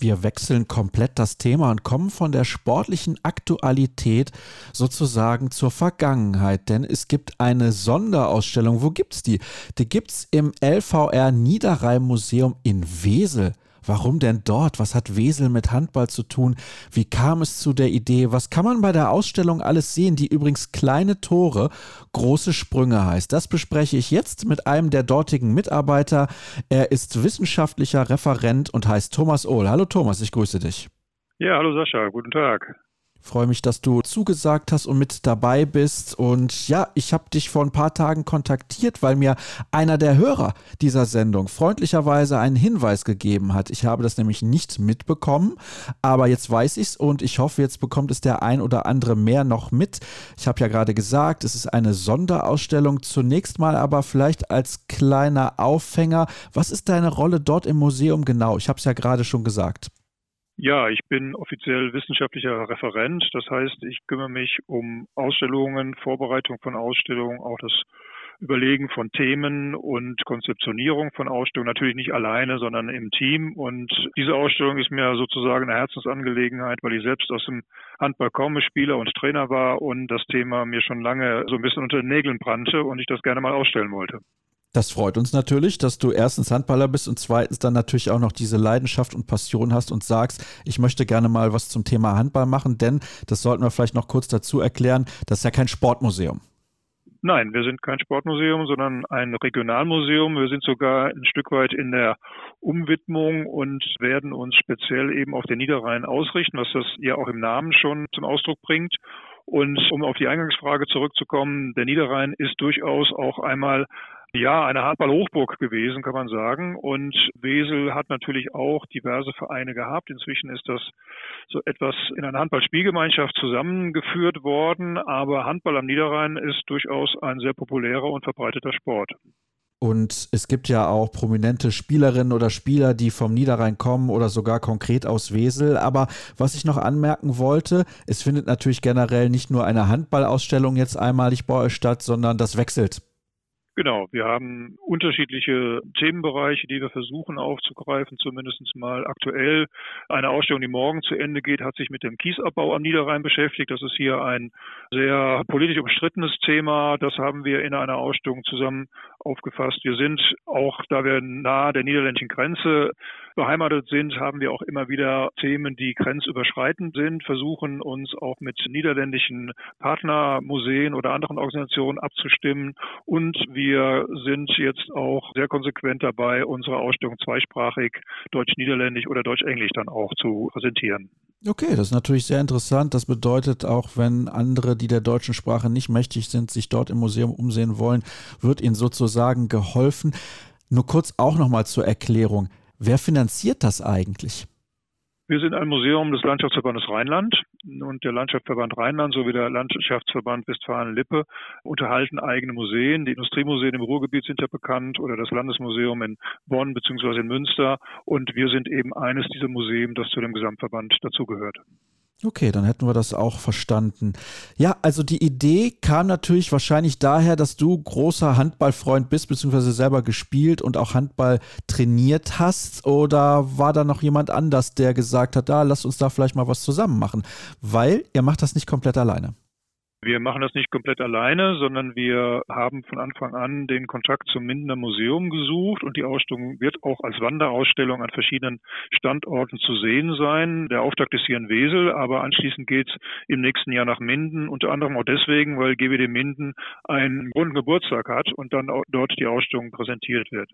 Wir wechseln komplett das Thema und kommen von der sportlichen Aktualität sozusagen zur Vergangenheit, denn es gibt eine Sonderausstellung. Wo gibt es die? Die gibt es im LVR Niederrhein Museum in Wesel. Warum denn dort? Was hat Wesel mit Handball zu tun? Wie kam es zu der Idee? Was kann man bei der Ausstellung alles sehen, die übrigens kleine Tore, große Sprünge heißt? Das bespreche ich jetzt mit einem der dortigen Mitarbeiter. Er ist wissenschaftlicher Referent und heißt Thomas Ohl. Hallo Thomas, ich grüße dich. Ja, hallo Sascha, guten Tag. Freue mich, dass du zugesagt hast und mit dabei bist. Und ja, ich habe dich vor ein paar Tagen kontaktiert, weil mir einer der Hörer dieser Sendung freundlicherweise einen Hinweis gegeben hat. Ich habe das nämlich nicht mitbekommen, aber jetzt weiß ich es und ich hoffe, jetzt bekommt es der ein oder andere mehr noch mit. Ich habe ja gerade gesagt, es ist eine Sonderausstellung. Zunächst mal aber vielleicht als kleiner Aufhänger. Was ist deine Rolle dort im Museum genau? Ich habe es ja gerade schon gesagt. Ja, ich bin offiziell wissenschaftlicher Referent. Das heißt, ich kümmere mich um Ausstellungen, Vorbereitung von Ausstellungen, auch das Überlegen von Themen und Konzeptionierung von Ausstellungen. Natürlich nicht alleine, sondern im Team. Und diese Ausstellung ist mir sozusagen eine Herzensangelegenheit, weil ich selbst aus dem Handball kaum Spieler und Trainer war und das Thema mir schon lange so ein bisschen unter den Nägeln brannte und ich das gerne mal ausstellen wollte. Das freut uns natürlich, dass du erstens Handballer bist und zweitens dann natürlich auch noch diese Leidenschaft und Passion hast und sagst, ich möchte gerne mal was zum Thema Handball machen, denn das sollten wir vielleicht noch kurz dazu erklären, das ist ja kein Sportmuseum. Nein, wir sind kein Sportmuseum, sondern ein Regionalmuseum. Wir sind sogar ein Stück weit in der Umwidmung und werden uns speziell eben auf den Niederrhein ausrichten, was das ja auch im Namen schon zum Ausdruck bringt. Und um auf die Eingangsfrage zurückzukommen, der Niederrhein ist durchaus auch einmal ja, eine Handball-Hochburg gewesen, kann man sagen. Und Wesel hat natürlich auch diverse Vereine gehabt. Inzwischen ist das so etwas in einer Handballspielgemeinschaft zusammengeführt worden. Aber Handball am Niederrhein ist durchaus ein sehr populärer und verbreiteter Sport. Und es gibt ja auch prominente Spielerinnen oder Spieler, die vom Niederrhein kommen oder sogar konkret aus Wesel. Aber was ich noch anmerken wollte, es findet natürlich generell nicht nur eine Handballausstellung jetzt einmalig bei euch statt, sondern das wechselt Genau, wir haben unterschiedliche Themenbereiche, die wir versuchen aufzugreifen, zumindest mal aktuell. Eine Ausstellung, die morgen zu Ende geht, hat sich mit dem Kiesabbau am Niederrhein beschäftigt. Das ist hier ein sehr politisch umstrittenes Thema. Das haben wir in einer Ausstellung zusammen aufgefasst. Wir sind auch, da wir nahe der niederländischen Grenze beheimatet sind, haben wir auch immer wieder Themen, die grenzüberschreitend sind, versuchen uns auch mit niederländischen Partnermuseen oder anderen Organisationen abzustimmen und wir sind jetzt auch sehr konsequent dabei, unsere Ausstellung zweisprachig deutsch-niederländisch oder deutsch-englisch dann auch zu präsentieren. Okay, das ist natürlich sehr interessant. Das bedeutet auch, wenn andere, die der deutschen Sprache nicht mächtig sind, sich dort im Museum umsehen wollen, wird ihnen sozusagen geholfen. Nur kurz auch nochmal zur Erklärung. Wer finanziert das eigentlich? Wir sind ein Museum des Landschaftsverbandes Rheinland und der Landschaftsverband Rheinland sowie der Landschaftsverband Westfalen-Lippe unterhalten eigene Museen. Die Industriemuseen im Ruhrgebiet sind ja bekannt oder das Landesmuseum in Bonn bzw. in Münster und wir sind eben eines dieser Museen, das zu dem Gesamtverband dazugehört. Okay, dann hätten wir das auch verstanden. Ja, also die Idee kam natürlich wahrscheinlich daher, dass du großer Handballfreund bist, beziehungsweise selber gespielt und auch Handball trainiert hast. Oder war da noch jemand anders, der gesagt hat, da, lass uns da vielleicht mal was zusammen machen? Weil ihr macht das nicht komplett alleine. Wir machen das nicht komplett alleine, sondern wir haben von Anfang an den Kontakt zum Mindener Museum gesucht und die Ausstellung wird auch als Wanderausstellung an verschiedenen Standorten zu sehen sein. Der Auftakt ist hier in Wesel, aber anschließend geht es im nächsten Jahr nach Minden, unter anderem auch deswegen, weil GWD Minden einen runden Geburtstag hat und dann dort die Ausstellung präsentiert wird.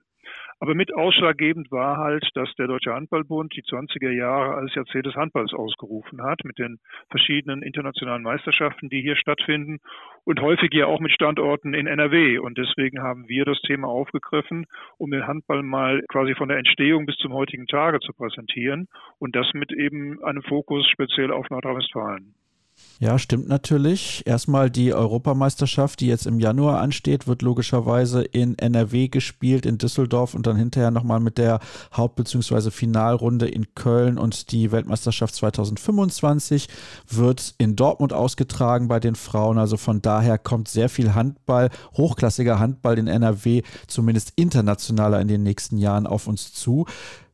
Aber mit ausschlaggebend war halt, dass der Deutsche Handballbund die 20er Jahre als Jahrzehnt des Handballs ausgerufen hat, mit den verschiedenen internationalen Meisterschaften, die hier stattfinden und häufig ja auch mit Standorten in NRW. Und deswegen haben wir das Thema aufgegriffen, um den Handball mal quasi von der Entstehung bis zum heutigen Tage zu präsentieren und das mit eben einem Fokus speziell auf Nordrhein-Westfalen. Ja, stimmt natürlich. Erstmal die Europameisterschaft, die jetzt im Januar ansteht, wird logischerweise in NRW gespielt, in Düsseldorf und dann hinterher nochmal mit der Haupt- bzw. Finalrunde in Köln und die Weltmeisterschaft 2025 wird in Dortmund ausgetragen bei den Frauen. Also von daher kommt sehr viel Handball, hochklassiger Handball in NRW, zumindest internationaler in den nächsten Jahren auf uns zu.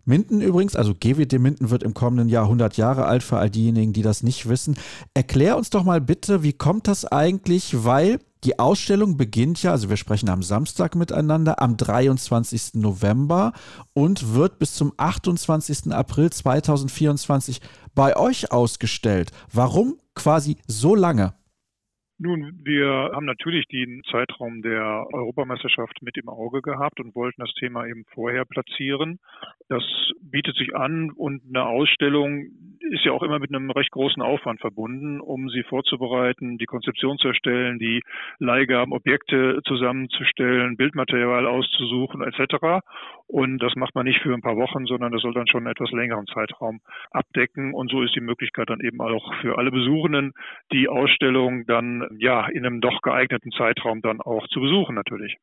Minden übrigens, also GWD Minden wird im kommenden Jahr 100 Jahre alt, für all diejenigen, die das nicht wissen. Erklär uns doch mal bitte, wie kommt das eigentlich, weil Die Ausstellung beginnt ja, also wir sprechen am Samstag miteinander, am 23. November und wird bis zum 28. April 2024 bei euch ausgestellt. Warum quasi so lange? Nun, wir haben natürlich den Zeitraum der Europameisterschaft mit im Auge gehabt und wollten das Thema eben vorher platzieren. Das bietet sich an und eine Ausstellung ist ja auch immer mit einem recht großen Aufwand verbunden, um sie vorzubereiten, die Konzeption zu erstellen, die Leihgaben, Objekte zusammenzustellen, Bildmaterial auszusuchen etc. Und das macht man nicht für ein paar Wochen, sondern das soll dann schon einen etwas längeren Zeitraum abdecken. Und so ist die Möglichkeit dann eben auch für alle Besuchenden, die Ausstellung dann ja in einem doch geeigneten Zeitraum dann auch zu besuchen natürlich.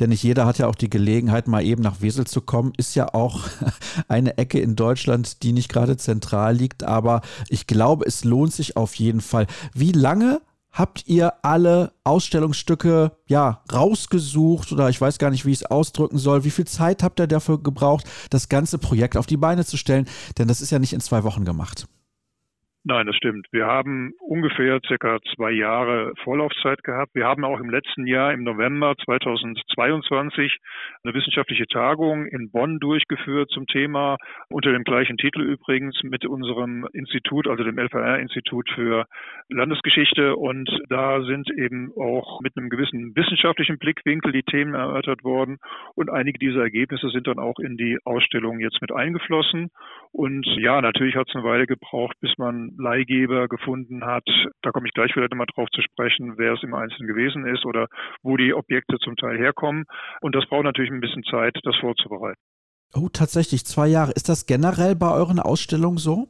Denn nicht jeder hat ja auch die Gelegenheit, mal eben nach Wesel zu kommen. Ist ja auch <laughs> eine Ecke in Deutschland, die nicht gerade zentral liegt. Aber ich glaube, es lohnt sich auf jeden Fall. Wie lange habt ihr alle Ausstellungsstücke ja rausgesucht oder ich weiß gar nicht, wie ich es ausdrücken soll. Wie viel Zeit habt ihr dafür gebraucht, das ganze Projekt auf die Beine zu stellen? Denn das ist ja nicht in zwei Wochen gemacht. Nein, das stimmt. Wir haben ungefähr circa zwei Jahre Vorlaufzeit gehabt. Wir haben auch im letzten Jahr, im November 2022, eine wissenschaftliche Tagung in Bonn durchgeführt zum Thema, unter dem gleichen Titel übrigens, mit unserem Institut, also dem LVR-Institut für Landesgeschichte. Und da sind eben auch mit einem gewissen wissenschaftlichen Blickwinkel die Themen erörtert worden. Und einige dieser Ergebnisse sind dann auch in die Ausstellung jetzt mit eingeflossen. Und ja, natürlich hat es eine Weile gebraucht, bis man Leihgeber gefunden hat. Da komme ich gleich vielleicht nochmal drauf zu sprechen, wer es im Einzelnen gewesen ist oder wo die Objekte zum Teil herkommen. Und das braucht natürlich ein bisschen Zeit, das vorzubereiten. Oh, tatsächlich zwei Jahre. Ist das generell bei euren Ausstellungen so?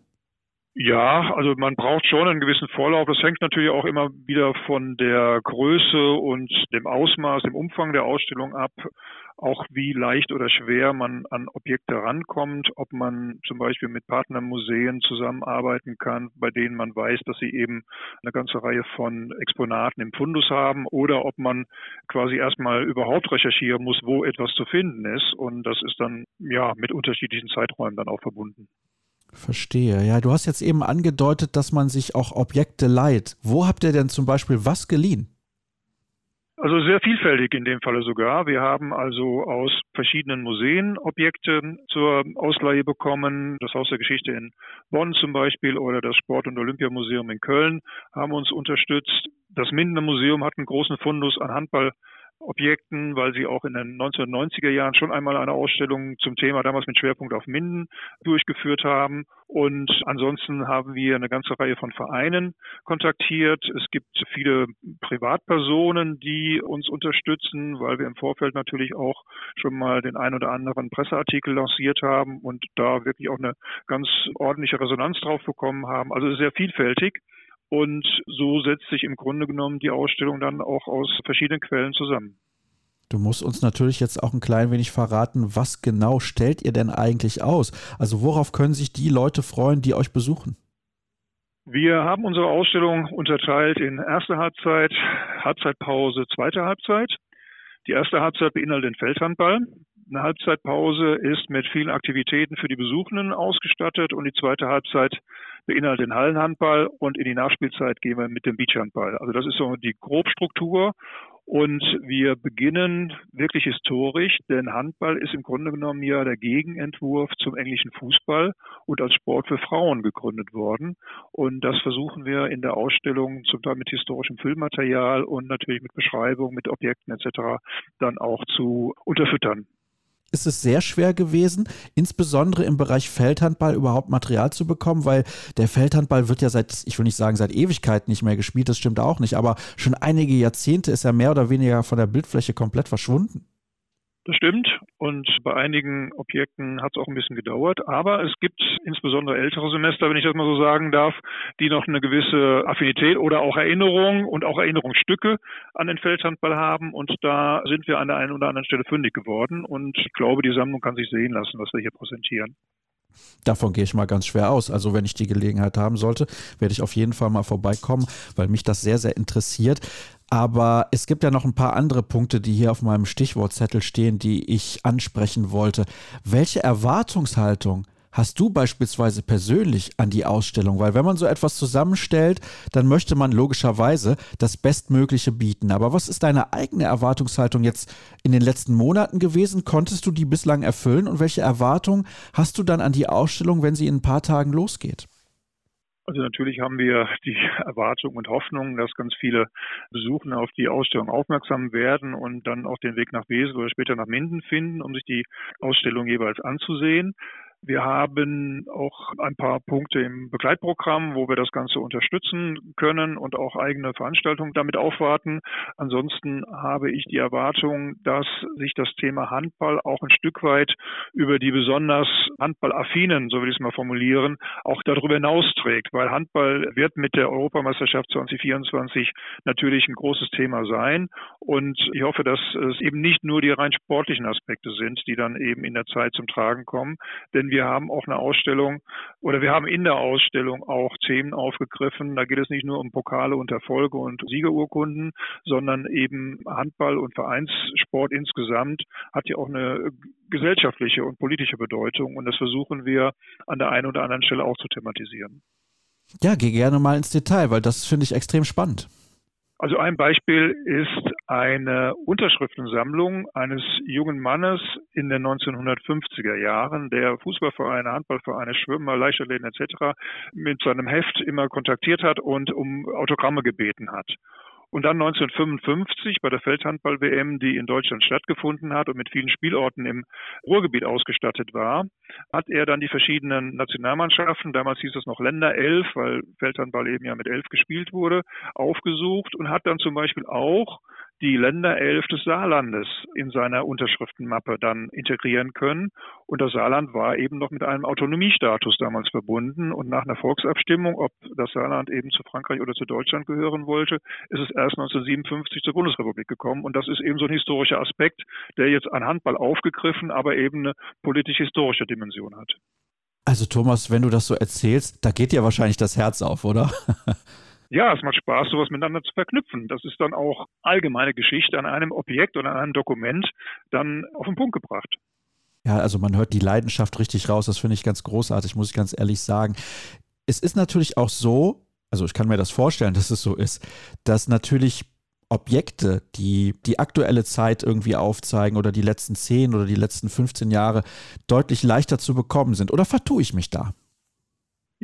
Ja, also man braucht schon einen gewissen Vorlauf. Das hängt natürlich auch immer wieder von der Größe und dem Ausmaß, dem Umfang der Ausstellung ab. Auch wie leicht oder schwer man an Objekte rankommt, ob man zum Beispiel mit Partnermuseen zusammenarbeiten kann, bei denen man weiß, dass sie eben eine ganze Reihe von Exponaten im Fundus haben oder ob man quasi erstmal überhaupt recherchieren muss, wo etwas zu finden ist. Und das ist dann ja mit unterschiedlichen Zeiträumen dann auch verbunden. Verstehe. Ja, du hast jetzt eben angedeutet, dass man sich auch Objekte leiht. Wo habt ihr denn zum Beispiel was geliehen? Also sehr vielfältig in dem Falle sogar. Wir haben also aus verschiedenen Museen Objekte zur Ausleihe bekommen. Das Haus der Geschichte in Bonn zum Beispiel oder das Sport- und Olympiamuseum in Köln haben uns unterstützt. Das Mindener Museum hat einen großen Fundus an Handball Objekten, weil sie auch in den 1990er Jahren schon einmal eine Ausstellung zum Thema, damals mit Schwerpunkt auf Minden, durchgeführt haben. Und ansonsten haben wir eine ganze Reihe von Vereinen kontaktiert. Es gibt viele Privatpersonen, die uns unterstützen, weil wir im Vorfeld natürlich auch schon mal den ein oder anderen Presseartikel lanciert haben und da wirklich auch eine ganz ordentliche Resonanz drauf bekommen haben. Also sehr vielfältig. Und so setzt sich im Grunde genommen die Ausstellung dann auch aus verschiedenen Quellen zusammen. Du musst uns natürlich jetzt auch ein klein wenig verraten, was genau stellt ihr denn eigentlich aus? Also worauf können sich die Leute freuen, die euch besuchen? Wir haben unsere Ausstellung unterteilt in erste Halbzeit, Halbzeitpause, zweite Halbzeit. Die erste Halbzeit beinhaltet den Feldhandball. Eine Halbzeitpause ist mit vielen Aktivitäten für die Besuchenden ausgestattet und die zweite Halbzeit beinhaltet den Hallenhandball und in die Nachspielzeit gehen wir mit dem Beachhandball. Also das ist so die Grobstruktur und wir beginnen wirklich historisch, denn Handball ist im Grunde genommen ja der Gegenentwurf zum englischen Fußball und als Sport für Frauen gegründet worden. Und das versuchen wir in der Ausstellung zum Teil mit historischem Filmmaterial und natürlich mit Beschreibung, mit Objekten etc. dann auch zu unterfüttern ist es sehr schwer gewesen, insbesondere im Bereich Feldhandball überhaupt Material zu bekommen, weil der Feldhandball wird ja seit, ich will nicht sagen seit Ewigkeit nicht mehr gespielt, das stimmt auch nicht, aber schon einige Jahrzehnte ist er mehr oder weniger von der Bildfläche komplett verschwunden. Das stimmt. Und bei einigen Objekten hat es auch ein bisschen gedauert. Aber es gibt insbesondere ältere Semester, wenn ich das mal so sagen darf, die noch eine gewisse Affinität oder auch Erinnerung und auch Erinnerungsstücke an den Feldhandball haben. Und da sind wir an der einen oder anderen Stelle fündig geworden. Und ich glaube, die Sammlung kann sich sehen lassen, was wir hier präsentieren. Davon gehe ich mal ganz schwer aus. Also wenn ich die Gelegenheit haben sollte, werde ich auf jeden Fall mal vorbeikommen, weil mich das sehr, sehr interessiert. Aber es gibt ja noch ein paar andere Punkte, die hier auf meinem Stichwortzettel stehen, die ich ansprechen wollte. Welche Erwartungshaltung hast du beispielsweise persönlich an die Ausstellung? Weil wenn man so etwas zusammenstellt, dann möchte man logischerweise das Bestmögliche bieten. Aber was ist deine eigene Erwartungshaltung jetzt in den letzten Monaten gewesen? Konntest du die bislang erfüllen? Und welche Erwartungen hast du dann an die Ausstellung, wenn sie in ein paar Tagen losgeht? Also natürlich haben wir <laughs> die Erwartung und Hoffnung, dass ganz viele Besucher auf die Ausstellung aufmerksam werden und dann auch den Weg nach Wesel oder später nach Minden finden, um sich die Ausstellung jeweils anzusehen. Wir haben auch ein paar Punkte im Begleitprogramm, wo wir das Ganze unterstützen können und auch eigene Veranstaltungen damit aufwarten. Ansonsten habe ich die Erwartung, dass sich das Thema Handball auch ein Stück weit über die besonders Handballaffinen, so will ich es mal formulieren, auch darüber hinausträgt, weil Handball wird mit der Europameisterschaft 2024 natürlich ein großes Thema sein. Und ich hoffe, dass es eben nicht nur die rein sportlichen Aspekte sind, die dann eben in der Zeit zum Tragen kommen. Denn wir haben auch eine Ausstellung oder wir haben in der Ausstellung auch Themen aufgegriffen. Da geht es nicht nur um Pokale und Erfolge und Siegerurkunden, sondern eben Handball und Vereinssport insgesamt hat ja auch eine gesellschaftliche und politische Bedeutung. Und das versuchen wir an der einen oder anderen Stelle auch zu thematisieren. Ja, geh gerne mal ins Detail, weil das finde ich extrem spannend. Also ein Beispiel ist eine Unterschriftensammlung eines jungen Mannes in den 1950er Jahren, der Fußballvereine, Handballvereine, Schwimmer, Leichtathleten etc. mit seinem Heft immer kontaktiert hat und um Autogramme gebeten hat. Und dann 1955 bei der Feldhandball-WM, die in Deutschland stattgefunden hat und mit vielen Spielorten im Ruhrgebiet ausgestattet war, hat er dann die verschiedenen Nationalmannschaften, damals hieß es noch Länder elf, weil Feldhandball eben ja mit elf gespielt wurde, aufgesucht und hat dann zum Beispiel auch die Länderelf des Saarlandes in seiner Unterschriftenmappe dann integrieren können. Und das Saarland war eben noch mit einem Autonomiestatus damals verbunden. Und nach einer Volksabstimmung, ob das Saarland eben zu Frankreich oder zu Deutschland gehören wollte, ist es erst 1957 zur Bundesrepublik gekommen. Und das ist eben so ein historischer Aspekt, der jetzt an Handball aufgegriffen, aber eben eine politisch-historische Dimension hat. Also Thomas, wenn du das so erzählst, da geht dir wahrscheinlich das Herz auf, oder? <laughs> ja, es macht Spaß, sowas miteinander zu verknüpfen. Das ist dann auch allgemeine Geschichte an einem Objekt oder an einem Dokument dann auf den Punkt gebracht. Ja, also man hört die Leidenschaft richtig raus. Das finde ich ganz großartig, muss ich ganz ehrlich sagen. Es ist natürlich auch so, also ich kann mir das vorstellen, <laughs> dass es so ist, dass natürlich Objekte, die die aktuelle Zeit irgendwie aufzeigen oder die letzten 10 oder die letzten 15 Jahre deutlich leichter zu bekommen sind. Oder vertue ich mich da?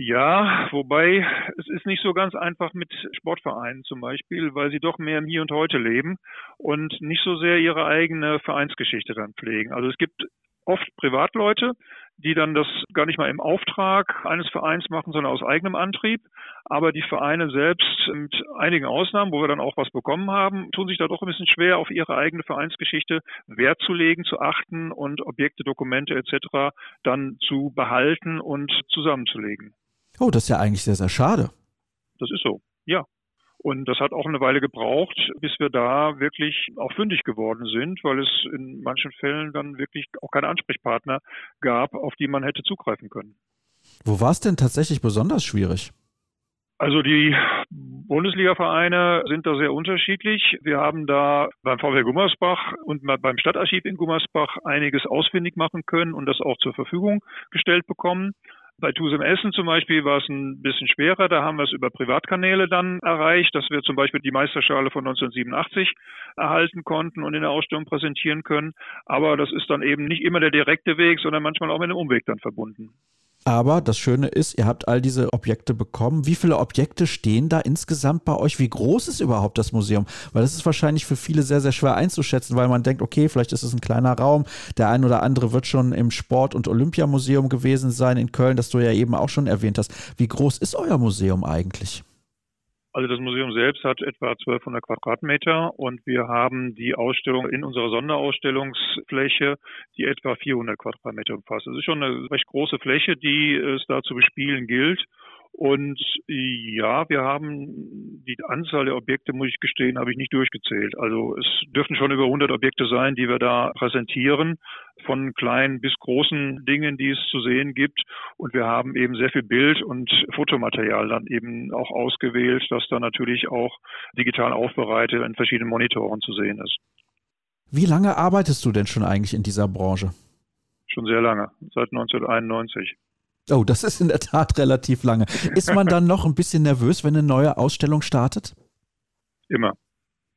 Ja, wobei es ist nicht so ganz einfach mit Sportvereinen zum Beispiel, weil sie doch mehr im Hier und Heute leben und nicht so sehr ihre eigene Vereinsgeschichte dann pflegen. Also es gibt oft Privatleute, die dann das gar nicht mal im Auftrag eines Vereins machen, sondern aus eigenem Antrieb. Aber die Vereine selbst, mit einigen Ausnahmen, wo wir dann auch was bekommen haben, tun sich da doch ein bisschen schwer, auf ihre eigene Vereinsgeschichte Wert zu legen, zu achten und Objekte, Dokumente etc. dann zu behalten und zusammenzulegen. Oh, das ist ja eigentlich sehr, sehr schade. Das ist so, ja. Und das hat auch eine Weile gebraucht, bis wir da wirklich auch fündig geworden sind, weil es in manchen Fällen dann wirklich auch keine Ansprechpartner gab, auf die man hätte zugreifen können. Wo war es denn tatsächlich besonders schwierig? Also die Bundesliga-Vereine sind da sehr unterschiedlich. Wir haben da beim VW Gummersbach und beim Stadtarchiv in Gummersbach einiges ausfindig machen können und das auch zur Verfügung gestellt bekommen. Bei Tusem Essen zum Beispiel war es ein bisschen schwerer. Da haben wir es über Privatkanäle dann erreicht, dass wir zum Beispiel die Meisterschale von 1987 erhalten konnten und in der Ausstellung präsentieren können. Aber das ist dann eben nicht immer der direkte Weg, sondern manchmal auch mit einem Umweg dann verbunden. Aber das Schöne ist, ihr habt all diese Objekte bekommen. Wie viele Objekte stehen da insgesamt bei euch? Wie groß ist überhaupt das Museum? Weil das ist wahrscheinlich für viele sehr, sehr schwer einzuschätzen, weil man denkt, okay, vielleicht ist es ein kleiner Raum. Der ein oder andere wird schon im Sport- und Olympiamuseum gewesen sein in Köln, das du ja eben auch schon erwähnt hast. Wie groß ist euer Museum eigentlich? Also das Museum selbst hat etwa 1200 Quadratmeter und wir haben die Ausstellung in unserer Sonderausstellungsfläche, die etwa 400 Quadratmeter umfasst. Das ist schon eine recht große Fläche, die es da zu bespielen gilt. Und ja, wir haben die Anzahl der Objekte, muss ich gestehen, habe ich nicht durchgezählt. Also es dürften schon über 100 Objekte sein, die wir da präsentieren, von kleinen bis großen Dingen, die es zu sehen gibt. Und wir haben eben sehr viel Bild- und Fotomaterial dann eben auch ausgewählt, das dann natürlich auch digital aufbereitet in verschiedenen Monitoren zu sehen ist. Wie lange arbeitest du denn schon eigentlich in dieser Branche? Schon sehr lange, seit 1991. Oh, das ist in der Tat relativ lange. Ist man dann noch ein bisschen nervös, wenn eine neue Ausstellung startet? Immer.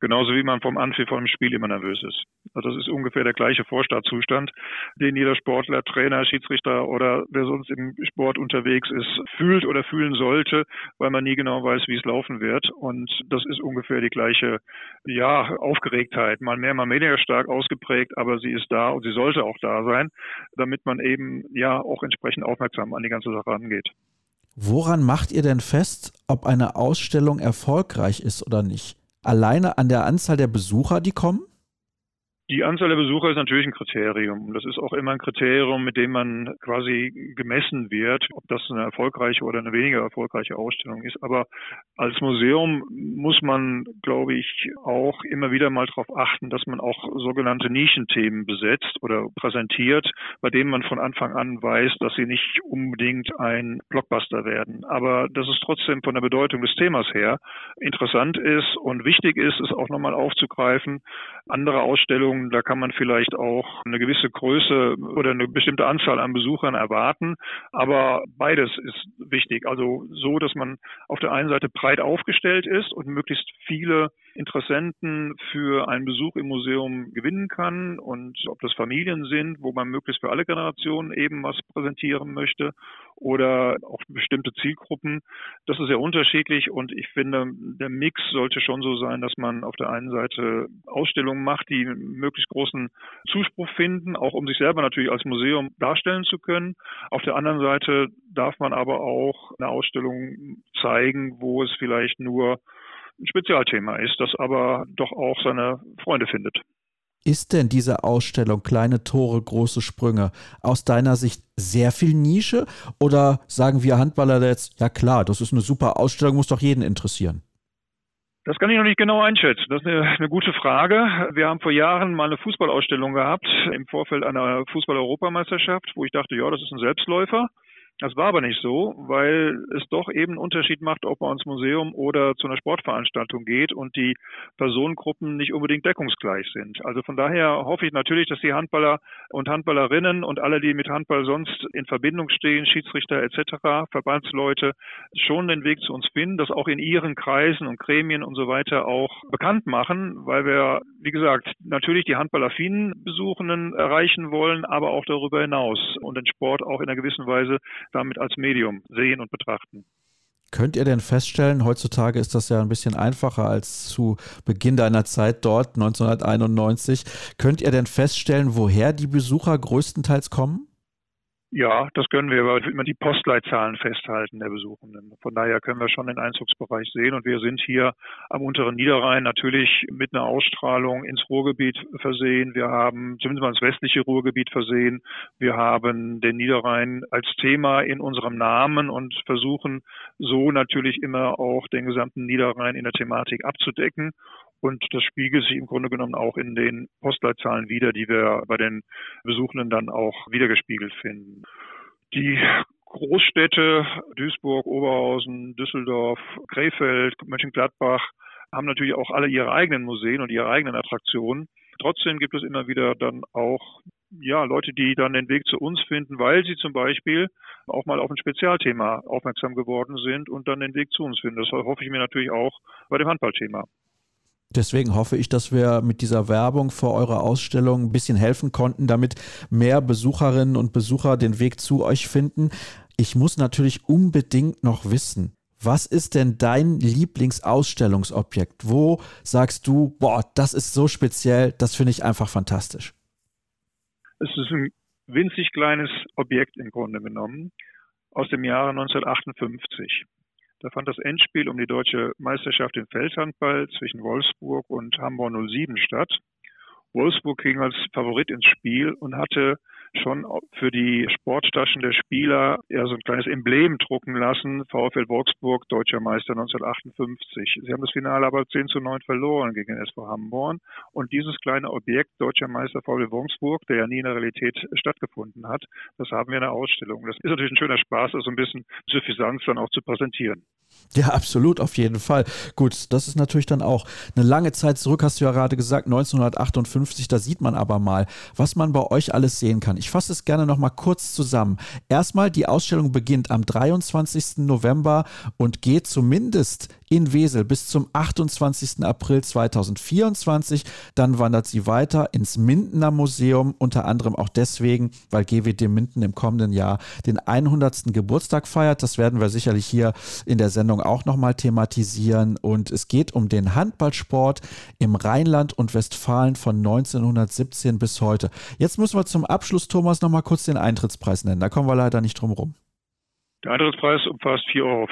Genauso wie man vom Anpfiff vor dem Spiel immer nervös ist. Also das ist ungefähr der gleiche Vorstartzustand, den jeder Sportler, Trainer, Schiedsrichter oder wer sonst im Sport unterwegs ist, fühlt oder fühlen sollte, weil man nie genau weiß, wie es laufen wird. Und das ist ungefähr die gleiche, ja, Aufgeregtheit. Mal mehr, mal weniger stark ausgeprägt, aber sie ist da und sie sollte auch da sein, damit man eben, ja, auch entsprechend aufmerksam an die ganze Sache rangeht. Woran macht ihr denn fest, ob eine Ausstellung erfolgreich ist oder nicht? Alleine an der Anzahl der Besucher, die kommen? Die Anzahl der Besucher ist natürlich ein Kriterium. Das ist auch immer ein Kriterium, mit dem man quasi gemessen wird, ob das eine erfolgreiche oder eine weniger erfolgreiche Ausstellung ist. Aber als Museum muss man, glaube ich, auch immer wieder mal darauf achten, dass man auch sogenannte Nischenthemen besetzt oder präsentiert, bei denen man von Anfang an weiß, dass sie nicht unbedingt ein Blockbuster werden. Aber dass es trotzdem von der Bedeutung des Themas her interessant ist und wichtig ist, es auch nochmal aufzugreifen. Andere Ausstellungen da kann man vielleicht auch eine gewisse Größe oder eine bestimmte Anzahl an Besuchern erwarten. Aber beides ist wichtig. Also so, dass man auf der einen Seite breit aufgestellt ist und möglichst viele Interessenten für einen Besuch im Museum gewinnen kann und ob das Familien sind, wo man möglichst für alle Generationen eben was präsentieren möchte oder auch bestimmte Zielgruppen. Das ist sehr unterschiedlich und ich finde, der Mix sollte schon so sein, dass man auf der einen Seite Ausstellungen macht, die möglichst großen Zuspruch finden, auch um sich selber natürlich als Museum darstellen zu können. Auf der anderen Seite darf man aber auch eine Ausstellung zeigen, wo es vielleicht nur ein Spezialthema ist, das aber doch auch seine Freunde findet. Ist denn diese Ausstellung Kleine Tore, große Sprünge aus deiner Sicht sehr viel Nische? Oder sagen wir Handballer jetzt, ja klar, das ist eine super Ausstellung, muss doch jeden interessieren? Das kann ich noch nicht genau einschätzen. Das ist eine, eine, gute Frage. Wir haben vor Jahren mal eine Fußballausstellung gehabt im Vorfeld einer Fußball-Europameisterschaft, wo ich dachte, ja, das ist ein Selbstläufer. Das war aber nicht so, weil es doch eben einen Unterschied macht, ob man ins Museum oder zu einer Sportveranstaltung geht und die Personengruppen nicht unbedingt deckungsgleich sind. Also von daher hoffe ich natürlich, dass die Handballer und Handballerinnen und alle, die mit Handball sonst in Verbindung stehen, Schiedsrichter etc., Verbandsleute, schon den Weg zu uns finden, das auch in ihren Kreisen und Gremien und so weiter auch bekannt machen, weil wir, wie gesagt, natürlich die handballaffinen Besuchenden erreichen wollen, aber auch darüber hinaus und den Sport auch in einer gewissen Weise damit als Medium sehen und betrachten. Könnt ihr denn feststellen, heutzutage ist das ja ein bisschen einfacher als zu Beginn deiner Zeit dort, 1991, könnt ihr denn feststellen, woher die Besucher größtenteils kommen? Ja, das können wir, aber immer die Postleitzahlen festhalten der Besuchenden. Von daher können wir schon den Einzugsbereich sehen und wir sind hier am unteren Niederrhein natürlich mit einer Ausstrahlung ins Ruhrgebiet versehen. Wir haben zumindest mal ins westliche Ruhrgebiet versehen. Wir haben den Niederrhein als Thema in unserem Namen und versuchen so natürlich immer auch den gesamten Niederrhein in der Thematik abzudecken. Und das spiegelt sich im Grunde genommen auch in den Postleitzahlen wieder, die wir bei den Besuchenden dann auch wiedergespiegelt finden. Die Großstädte Duisburg, Oberhausen, Düsseldorf, Krefeld, Mönchengladbach haben natürlich auch alle ihre eigenen Museen und ihre eigenen Attraktionen. Trotzdem gibt es immer wieder dann auch ja, Leute, die dann den Weg zu uns finden, weil sie zum Beispiel auch mal auf ein Spezialthema aufmerksam geworden sind und dann den Weg zu uns finden. Das hoffe ich mir natürlich auch bei dem Handballthema. Deswegen hoffe ich, dass wir mit dieser Werbung für eure Ausstellung ein bisschen helfen konnten, damit mehr Besucherinnen und Besucher den Weg zu euch finden. Ich muss natürlich unbedingt noch wissen, was ist denn dein Lieblingsausstellungsobjekt? Wo sagst du, boah, das ist so speziell, das finde ich einfach fantastisch? Es ist ein winzig kleines Objekt im Grunde genommen aus dem Jahre 1958. Da fand das Endspiel um die deutsche Meisterschaft im Feldhandball zwischen Wolfsburg und Hamburg 07 statt. Wolfsburg ging als Favorit ins Spiel und hatte schon für die Sporttaschen der Spieler ja so ein kleines Emblem drucken lassen. VfL Wolfsburg, deutscher Meister 1958. Sie haben das Finale aber 10 zu 9 verloren gegen den SV Hamborn. Und dieses kleine Objekt, deutscher Meister VfL Wolfsburg, der ja nie in der Realität stattgefunden hat, das haben wir in der Ausstellung. Das ist natürlich ein schöner Spaß, also ein bisschen Suffisanz dann auch zu präsentieren. Ja, absolut, auf jeden Fall. Gut, das ist natürlich dann auch eine lange Zeit zurück, hast du ja gerade gesagt, 1958. Da sieht man aber mal, was man bei euch alles sehen kann. Ich fasse es gerne nochmal kurz zusammen. Erstmal, die Ausstellung beginnt am 23. November und geht zumindest in Wesel bis zum 28. April 2024. Dann wandert sie weiter ins Mindener Museum, unter anderem auch deswegen, weil GWD Minden im kommenden Jahr den 100. Geburtstag feiert. Das werden wir sicherlich hier in der Sendung auch nochmal thematisieren. Und es geht um den Handballsport im Rheinland und Westfalen von 1917 bis heute. Jetzt müssen wir zum Abschluss, Thomas, nochmal kurz den Eintrittspreis nennen. Da kommen wir leider nicht drum rum. Der Eintrittspreis umfasst 4,50 Euro.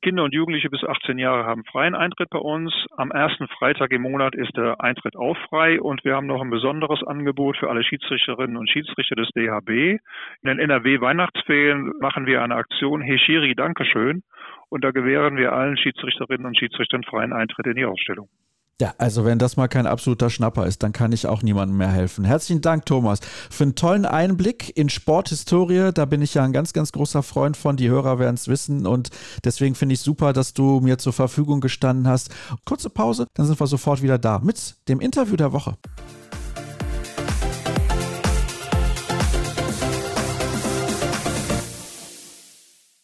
Kinder und Jugendliche bis 18 Jahre haben freien Eintritt bei uns. Am ersten Freitag im Monat ist der Eintritt auch frei und wir haben noch ein besonderes Angebot für alle Schiedsrichterinnen und Schiedsrichter des DHB. In den NRW Weihnachtsferien machen wir eine Aktion Heshiri Dankeschön und da gewähren wir allen Schiedsrichterinnen und Schiedsrichtern freien Eintritt in die Ausstellung. Ja, also wenn das mal kein absoluter Schnapper ist, dann kann ich auch niemandem mehr helfen. Herzlichen Dank, Thomas, für einen tollen Einblick in Sporthistorie. Da bin ich ja ein ganz, ganz großer Freund von. Die Hörer werden es wissen und deswegen finde ich super, dass du mir zur Verfügung gestanden hast. Kurze Pause, dann sind wir sofort wieder da mit dem Interview der Woche.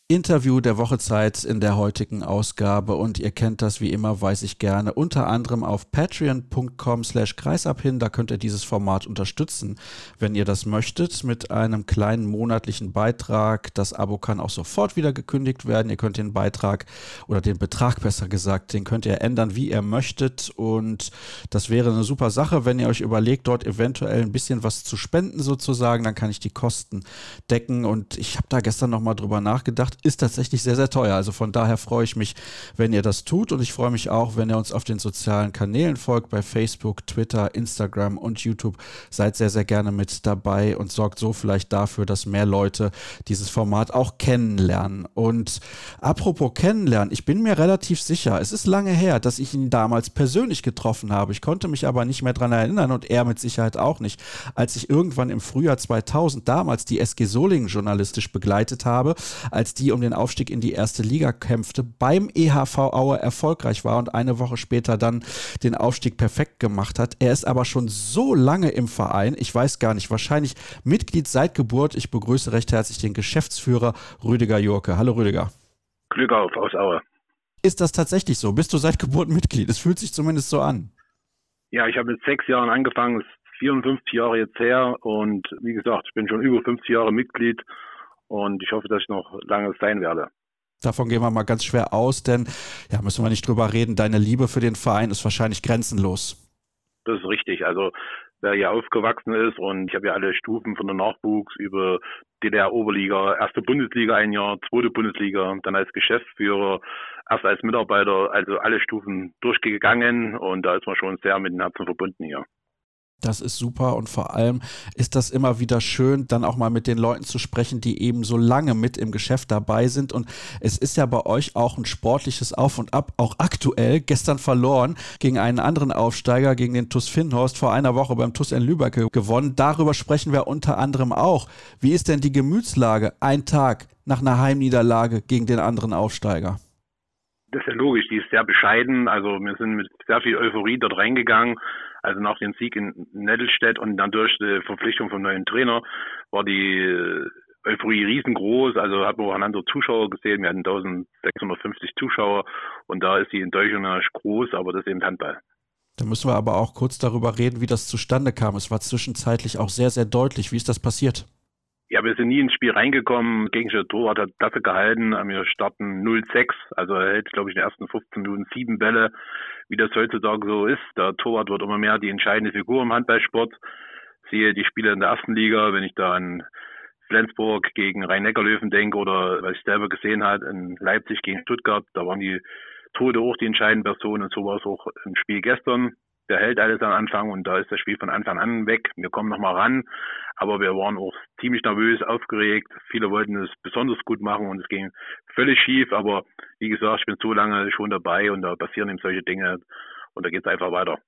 Interview der Wochezeit in der heutigen Ausgabe und ihr kennt das wie immer, weiß ich gerne, unter anderem auf patreon.com slash kreisabhin, da könnt ihr dieses Format unterstützen, wenn ihr das möchtet, mit einem kleinen monatlichen Beitrag. Das Abo kann auch sofort wieder gekündigt werden. Ihr könnt den Beitrag oder den Betrag besser gesagt, den könnt ihr ändern, wie ihr möchtet. Und das wäre eine super Sache, wenn ihr euch überlegt, dort eventuell ein bisschen was zu spenden sozusagen, dann kann ich die Kosten decken. Und ich habe da gestern nochmal drüber nachgedacht, macht, ist tatsächlich sehr, sehr teuer. Also von daher freue ich mich, wenn ihr das tut und ich freue mich auch, wenn ihr uns auf den sozialen Kanälen folgt, bei Facebook, Twitter, Instagram und YouTube. Seid sehr, sehr gerne mit dabei und sorgt so vielleicht dafür, dass mehr Leute dieses Format auch kennenlernen. Und apropos kennenlernen, ich bin mir relativ sicher, es ist lange her, dass ich ihn damals persönlich getroffen habe. Ich konnte mich aber nicht mehr daran erinnern und er mit Sicherheit auch nicht, als ich irgendwann im Frühjahr 2000 damals die SG Solingen journalistisch begleitet habe, als die die um den Aufstieg in die erste Liga kämpfte, beim EHV Aue erfolgreich war und eine Woche später dann den Aufstieg perfekt gemacht hat. Er ist aber schon so lange im Verein, ich weiß gar nicht, wahrscheinlich Mitglied seit Geburt. Ich begrüße recht herzlich den Geschäftsführer Rüdiger Jurke. Hallo Rüdiger. Glück auf aus Aue. Ist das tatsächlich so? Bist du seit Geburt Mitglied? Es fühlt sich zumindest so an. Ja, ich habe mit sechs Jahren angefangen, es ist 54 Jahre jetzt her und wie gesagt, ich bin schon über 50 Jahre Mitglied und ich hoffe, dass ich noch lange sein werde. Davon gehen wir mal ganz schwer aus, denn ja, müssen wir nicht drüber reden, deine Liebe für den Verein ist wahrscheinlich grenzenlos. Das ist richtig. Also wer hier aufgewachsen ist und ich habe ja alle Stufen von der Nachwuchs über DDR-Oberliga, erste Bundesliga ein Jahr, zweite Bundesliga, dann als Geschäftsführer, erst als Mitarbeiter, also alle Stufen durchgegangen und da ist man schon sehr mit dem Herzen verbunden hier. Das ist super und vor allem ist das immer wieder schön, dann auch mal mit den Leuten zu sprechen, die eben so lange mit im Geschäft dabei sind. Und es ist ja bei euch auch ein sportliches Auf und Ab, auch aktuell. Gestern verloren gegen einen anderen Aufsteiger, gegen den TUS Finnhorst, vor einer Woche beim TUS in Lübeck gewonnen. Darüber sprechen wir unter anderem auch. Wie ist denn die Gemütslage ein Tag nach einer Heimniederlage gegen den anderen Aufsteiger? Das ist ja logisch, die ist sehr bescheiden. Also wir sind mit sehr viel Euphorie dort reingegangen also nach dem Sieg in Nettelstedt und dann durch die Verpflichtung vom neuen Trainer war die äh, Euphorie riesengroß. Also hat man auch andere Zuschauer gesehen. Wir hatten 1650 Zuschauer und da ist die Enttäuschung natürlich groß, aber das ist eben Handball. Da müssen wir aber auch kurz darüber reden, wie das zustande kam. Es war zwischenzeitlich auch sehr, sehr deutlich. Wie ist das passiert? Ja, wir sind nie ins Spiel reingekommen. Gegnerischer Torwart hat dafür gehalten. Wir starten 0-6. Also er hält, glaube ich, in den ersten 15 Minuten sieben Bälle, wie das heutzutage so ist. Der Torwart wird immer mehr die entscheidende Figur im Handballsport. Sehe die Spiele in der ersten Liga, wenn ich da an Flensburg gegen Rhein-Neckar-Löwen denke oder was ich selber gesehen habe in Leipzig gegen Stuttgart, da waren die Tode auch die entscheidenden Personen und so war es auch im Spiel gestern der hält alles am Anfang und da ist das Spiel von Anfang an weg. Wir kommen nochmal ran, aber wir waren auch ziemlich nervös, aufgeregt. Viele wollten es besonders gut machen und es ging völlig schief, aber wie gesagt, ich bin so lange schon dabei und da passieren eben solche Dinge und da geht es einfach weiter.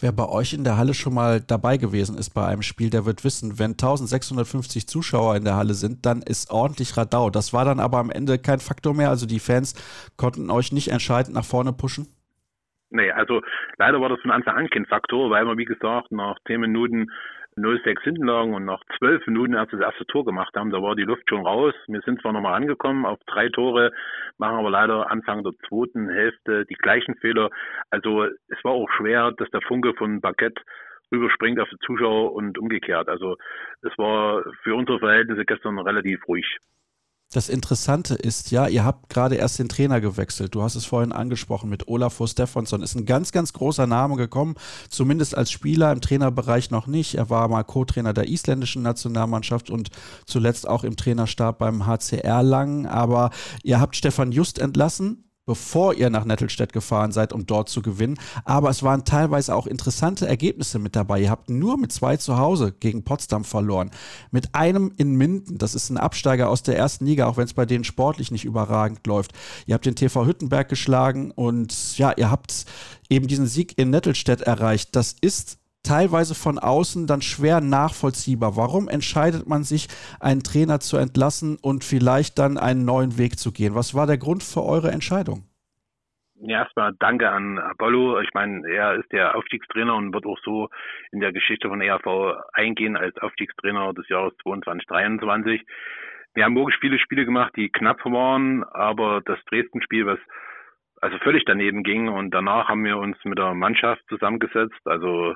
Wer bei euch in der Halle schon mal dabei gewesen ist bei einem Spiel, der wird wissen, wenn 1650 Zuschauer in der Halle sind, dann ist ordentlich Radau. Das war dann aber am Ende kein Faktor mehr. Also die Fans konnten euch nicht entscheidend nach vorne pushen? Nee, also leider war das von Anfang an kein Faktor, weil wir, wie gesagt, nach 10 Minuten 0-6 hinten lagen und nach 12 Minuten erst das erste Tor gemacht haben. Da war die Luft schon raus. Wir sind zwar nochmal angekommen auf drei Tore, machen aber leider Anfang der zweiten Hälfte die gleichen Fehler. Also es war auch schwer, dass der Funke von Parkett rüberspringt auf die Zuschauer und umgekehrt. Also es war für unsere Verhältnisse gestern relativ ruhig. Das Interessante ist ja, ihr habt gerade erst den Trainer gewechselt. Du hast es vorhin angesprochen mit Olafur Stefansson. Ist ein ganz, ganz großer Name gekommen, zumindest als Spieler im Trainerbereich noch nicht. Er war mal Co-Trainer der isländischen Nationalmannschaft und zuletzt auch im Trainerstab beim HCR lang. Aber ihr habt Stefan Just entlassen bevor ihr nach Nettelstedt gefahren seid, um dort zu gewinnen. Aber es waren teilweise auch interessante Ergebnisse mit dabei. Ihr habt nur mit zwei zu Hause gegen Potsdam verloren. Mit einem in Minden, das ist ein Absteiger aus der ersten Liga, auch wenn es bei denen sportlich nicht überragend läuft. Ihr habt den TV Hüttenberg geschlagen und ja, ihr habt eben diesen Sieg in Nettelstedt erreicht. Das ist teilweise von außen dann schwer nachvollziehbar. Warum entscheidet man sich, einen Trainer zu entlassen und vielleicht dann einen neuen Weg zu gehen? Was war der Grund für eure Entscheidung? Erstmal danke an Apollo. Ich meine, er ist der Aufstiegstrainer und wird auch so in der Geschichte von ERV eingehen als Aufstiegstrainer des Jahres 2022, 2023. Wir haben wirklich viele Spiele gemacht, die knapp waren, aber das Dresden-Spiel, was also völlig daneben ging und danach haben wir uns mit der Mannschaft zusammengesetzt, also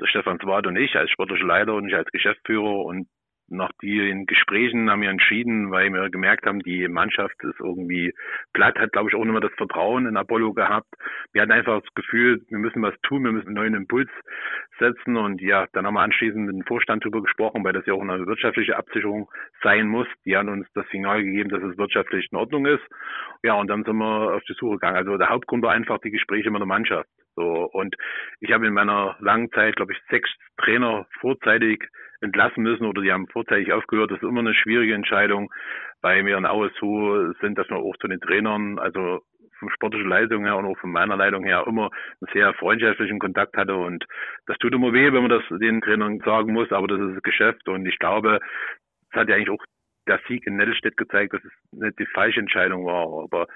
der Stefan Zwart und ich als sportlicher Leiter und ich als Geschäftsführer und nach den Gesprächen haben wir entschieden, weil wir gemerkt haben, die Mannschaft ist irgendwie platt, hat glaube ich auch nicht mehr das Vertrauen in Apollo gehabt. Wir hatten einfach das Gefühl, wir müssen was tun, wir müssen einen neuen Impuls setzen und ja, dann haben wir anschließend mit dem Vorstand darüber gesprochen, weil das ja auch eine wirtschaftliche Absicherung sein muss. Die haben uns das Signal gegeben, dass es wirtschaftlich in Ordnung ist. Ja, und dann sind wir auf die Suche gegangen. Also der Hauptgrund war einfach die Gespräche mit der Mannschaft. So, und ich habe in meiner langen Zeit, glaube ich, sechs Trainer vorzeitig entlassen müssen oder die haben vorzeitig aufgehört. Das ist immer eine schwierige Entscheidung, weil wir in so sind, dass wir auch zu den Trainern, also von sportlicher Leitung her und auch von meiner Leitung her immer einen sehr freundschaftlichen Kontakt hatte. Und das tut immer weh, wenn man das den Trainern sagen muss, aber das ist das Geschäft. Und ich glaube, das hat ja eigentlich auch der Sieg in Nettelstedt gezeigt, dass es nicht die falsche Entscheidung war, aber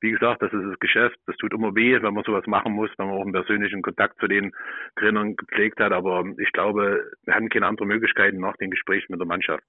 wie gesagt, das ist das Geschäft. Das tut immer weh, wenn man sowas machen muss, wenn man auch einen persönlichen Kontakt zu den Trainern gepflegt hat. Aber ich glaube, wir hatten keine andere Möglichkeit nach dem Gespräch mit der Mannschaft.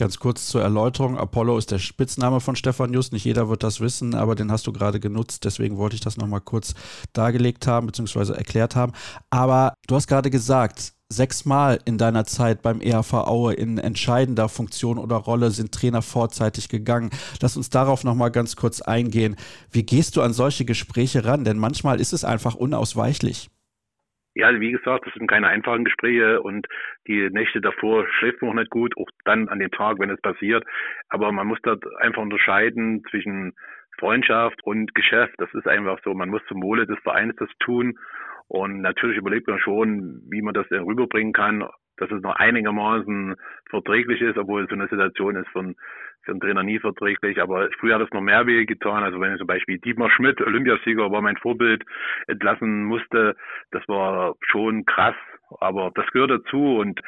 Ganz kurz zur Erläuterung. Apollo ist der Spitzname von Stefan Just. Nicht jeder wird das wissen, aber den hast du gerade genutzt. Deswegen wollte ich das nochmal kurz dargelegt haben, beziehungsweise erklärt haben. Aber du hast gerade gesagt, sechsmal in deiner Zeit beim EHV Aue in entscheidender Funktion oder Rolle sind Trainer vorzeitig gegangen. Lass uns darauf nochmal ganz kurz eingehen. Wie gehst du an solche Gespräche ran? Denn manchmal ist es einfach unausweichlich. Ja, wie gesagt, das sind keine einfachen Gespräche und die Nächte davor schläft man auch nicht gut, auch dann an dem Tag, wenn es passiert. Aber man muss dort einfach unterscheiden zwischen Freundschaft und Geschäft. Das ist einfach so. Man muss zum Wohle des Vereins das tun und natürlich überlegt man schon, wie man das denn rüberbringen kann, dass es noch einigermaßen verträglich ist, obwohl so eine Situation ist von für einen Trainer nie verträglich. Aber früher hat es noch mehr weh getan. Also wenn ich zum Beispiel Dietmar Schmidt, Olympiasieger, war mein Vorbild, entlassen musste, das war schon krass. Aber das gehört dazu und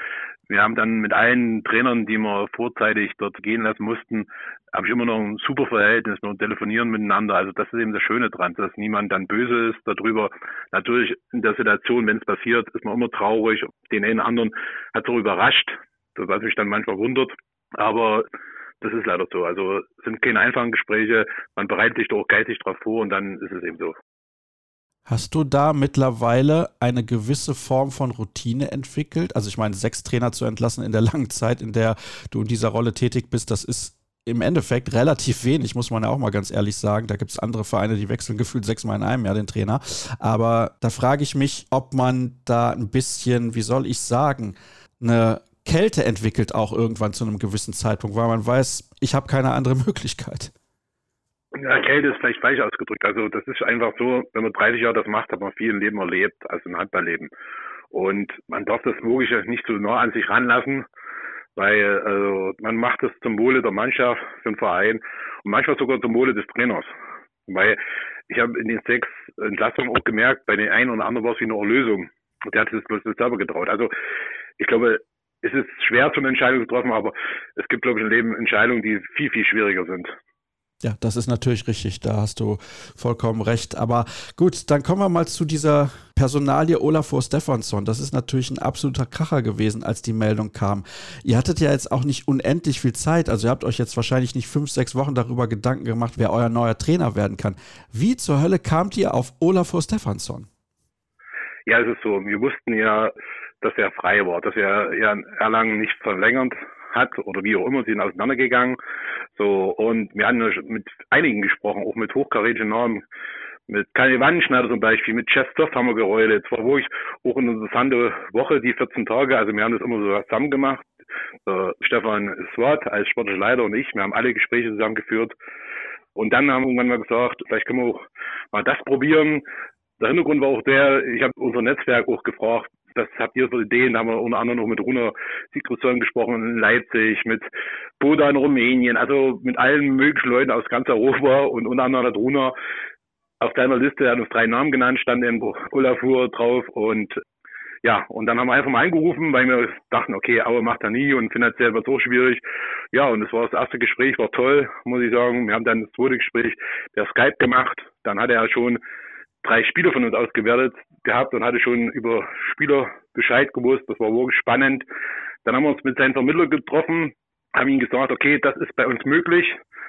wir haben dann mit allen Trainern, die wir vorzeitig dort gehen lassen mussten, habe ich immer noch ein super Verhältnis, wir telefonieren miteinander. Also das ist eben das Schöne dran, dass niemand dann böse ist darüber. Natürlich in der Situation, wenn es passiert, ist man immer traurig. Den einen anderen hat es auch überrascht, was mich dann manchmal wundert. Aber das ist leider so. Also sind keine einfachen Gespräche. Man bereitet sich doch geistig darauf vor und dann ist es eben so. Hast du da mittlerweile eine gewisse Form von Routine entwickelt? Also ich meine, sechs Trainer zu entlassen in der <laughs> langen Zeit, in der du in dieser Rolle tätig bist, das ist im Endeffekt relativ wenig, muss man ja auch mal ganz ehrlich sagen. Da gibt es andere Vereine, die wechseln gefühlt sechsmal in einem Jahr den Trainer. Aber da frage ich mich, ob man da ein bisschen, wie soll ich sagen, eine Kälte entwickelt auch irgendwann zu einem gewissen Zeitpunkt, weil man weiß, ich habe keine andere <laughs> Möglichkeit. Ja, Kälte ist vielleicht falsch ausgedrückt. Also das ist einfach so, wenn man 30 Jahre das macht, hat man viel im Leben erlebt, also im Handballleben. Und man darf das Logische nicht so nah an sich ranlassen, weil also man macht es zum Wohle der Mannschaft, für den Verein und manchmal sogar zum Wohle des Trainers. Weil ich habe in den sechs Entlassungen auch gemerkt, bei den einen oder anderen war es wie eine Erlösung. Und der hat sich bloß selber getraut. Also ich glaube, es ist schwer, so eine Entscheidung zu treffen, aber es gibt, glaube ich, im Leben Entscheidungen, die viel, viel schwieriger sind. Ja, das ist natürlich richtig, da hast du vollkommen recht. Aber gut, dann kommen wir mal zu dieser Personalie Olafur Stefansson. Das ist natürlich ein absoluter Kracher gewesen, als die Meldung kam. Ihr hattet ja jetzt auch nicht unendlich viel Zeit, also ihr habt euch jetzt wahrscheinlich nicht fünf, sechs Wochen darüber Gedanken gemacht, wer euer neuer Trainer werden kann. Wie zur Hölle kamt ihr auf Olafur Stefansson? Ja, es ist so, wir wussten ja, dass er frei war, dass er Erlangen nicht verlängert hat oder wie auch immer, sind auseinandergegangen. So, und wir haben mit einigen gesprochen, auch mit hochkarätigen Namen, mit Kai Wannschneider zum Beispiel, mit Chef Soft haben wir geredet. Es war wirklich auch eine interessante Woche, die 14 Tage. Also wir haben das immer so zusammen gemacht. Der Stefan Swat als sportlicher Leiter und ich, wir haben alle Gespräche zusammengeführt. Und dann haben wir irgendwann mal gesagt, vielleicht können wir auch mal das probieren. Der Hintergrund war auch der, ich habe unser Netzwerk auch gefragt, das habt ihr so Ideen, da haben wir unter anderem noch mit Runa Sigurdsson gesprochen in Leipzig, mit Boda in Rumänien, also mit allen möglichen Leuten aus ganz Europa und unter anderem hat Runa auf deiner Liste, er hat uns drei Namen genannt, stand eben Olafur drauf und ja, und dann haben wir einfach mal angerufen, weil wir dachten, okay, Aue macht er nie und finanziell wird es auch schwierig. Ja, und das war das erste Gespräch, war toll, muss ich sagen. Wir haben dann das zweite Gespräch per Skype gemacht. Dann hat er schon drei Spieler von uns ausgewertet gehabt und hatte schon über Spieler Bescheid gewusst. Das war wirklich spannend. Dann haben wir uns mit seinem Vermittler getroffen, haben ihm gesagt, okay, das ist bei uns möglich,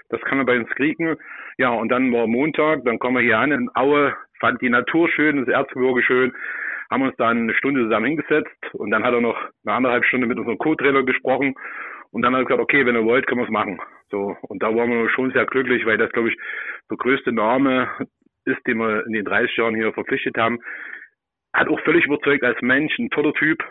das kann er bei uns kriegen. Ja, und dann war Montag, dann kommen wir hier an in Aue, fand die Natur schön, das Erzgebirge schön, haben uns dann eine Stunde zusammen hingesetzt und dann hat er noch eine anderthalb Stunde mit unserem Co-Trainer gesprochen und dann hat er gesagt, okay, wenn ihr wollt, können wir es machen. So, und da waren wir schon sehr glücklich, weil das, glaube ich, der größte Name ist, den wir in den 30 Jahren hier verpflichtet haben. Hat auch völlig überzeugt als Mensch, ein toller Typ,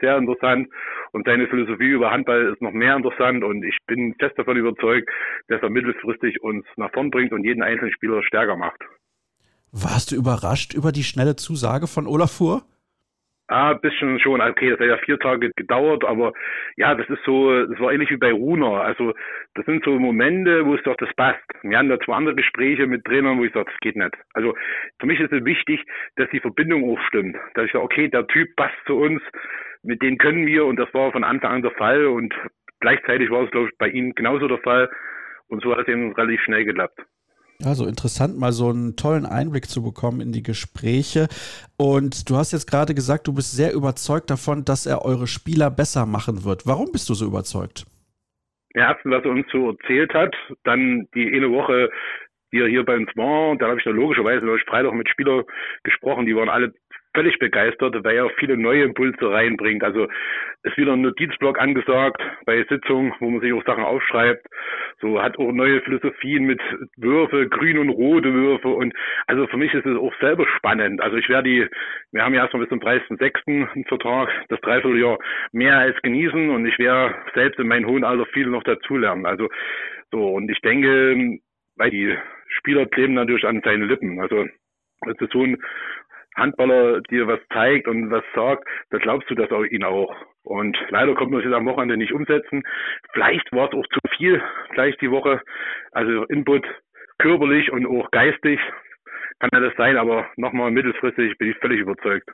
sehr interessant. Und seine Philosophie über Handball ist noch mehr interessant. Und ich bin fest davon überzeugt, dass er mittelfristig uns nach vorn bringt und jeden einzelnen Spieler stärker macht. Warst du überrascht über die schnelle Zusage von Olafur? Ah, bisschen schon. Okay, das hat ja vier Tage gedauert, aber ja, das ist so, das war ähnlich wie bei Runa. Also das sind so Momente, wo es doch das passt. Wir hatten da zwei andere Gespräche mit Trainern, wo ich sage, das geht nicht. Also für mich ist es wichtig, dass die Verbindung auch stimmt. Dass ich sage, okay, der Typ passt zu uns, mit dem können wir und das war von Anfang an der Fall und gleichzeitig war es, glaube ich, bei Ihnen genauso der Fall und so hat es eben relativ schnell geklappt. Also interessant, mal so einen tollen Einblick zu bekommen in die Gespräche. Und du hast jetzt gerade gesagt, du bist sehr überzeugt davon, dass er eure Spieler besser machen wird. Warum bist du so überzeugt? Erstens, was er uns so erzählt hat, dann die eine Woche, die er hier bei uns war, dann habe ich dann logischerweise Freitag mit Spielern gesprochen, die waren alle völlig begeistert, weil er viele neue Impulse reinbringt. Also ist wieder ein Notizblock angesagt bei Sitzungen, wo man sich auch Sachen aufschreibt. So hat auch neue Philosophien mit Würfe, grün und rote Würfe und also für mich ist es auch selber spannend. Also ich werde die, wir haben ja erstmal bis zum 30.06. einen Vertrag, das Dreivierteljahr mehr als genießen und ich werde selbst in meinem hohen Alter viel noch dazulernen. Also so und ich denke, weil die Spieler kleben natürlich an seinen Lippen. Also das ist so ein Handballer dir was zeigt und was sagt, da glaubst du das auch ihn auch. Und leider konnten wir es jetzt am Wochenende nicht umsetzen. Vielleicht war es auch zu viel gleich die Woche. Also Input körperlich und auch geistig kann ja das sein, aber nochmal mittelfristig bin ich völlig überzeugt.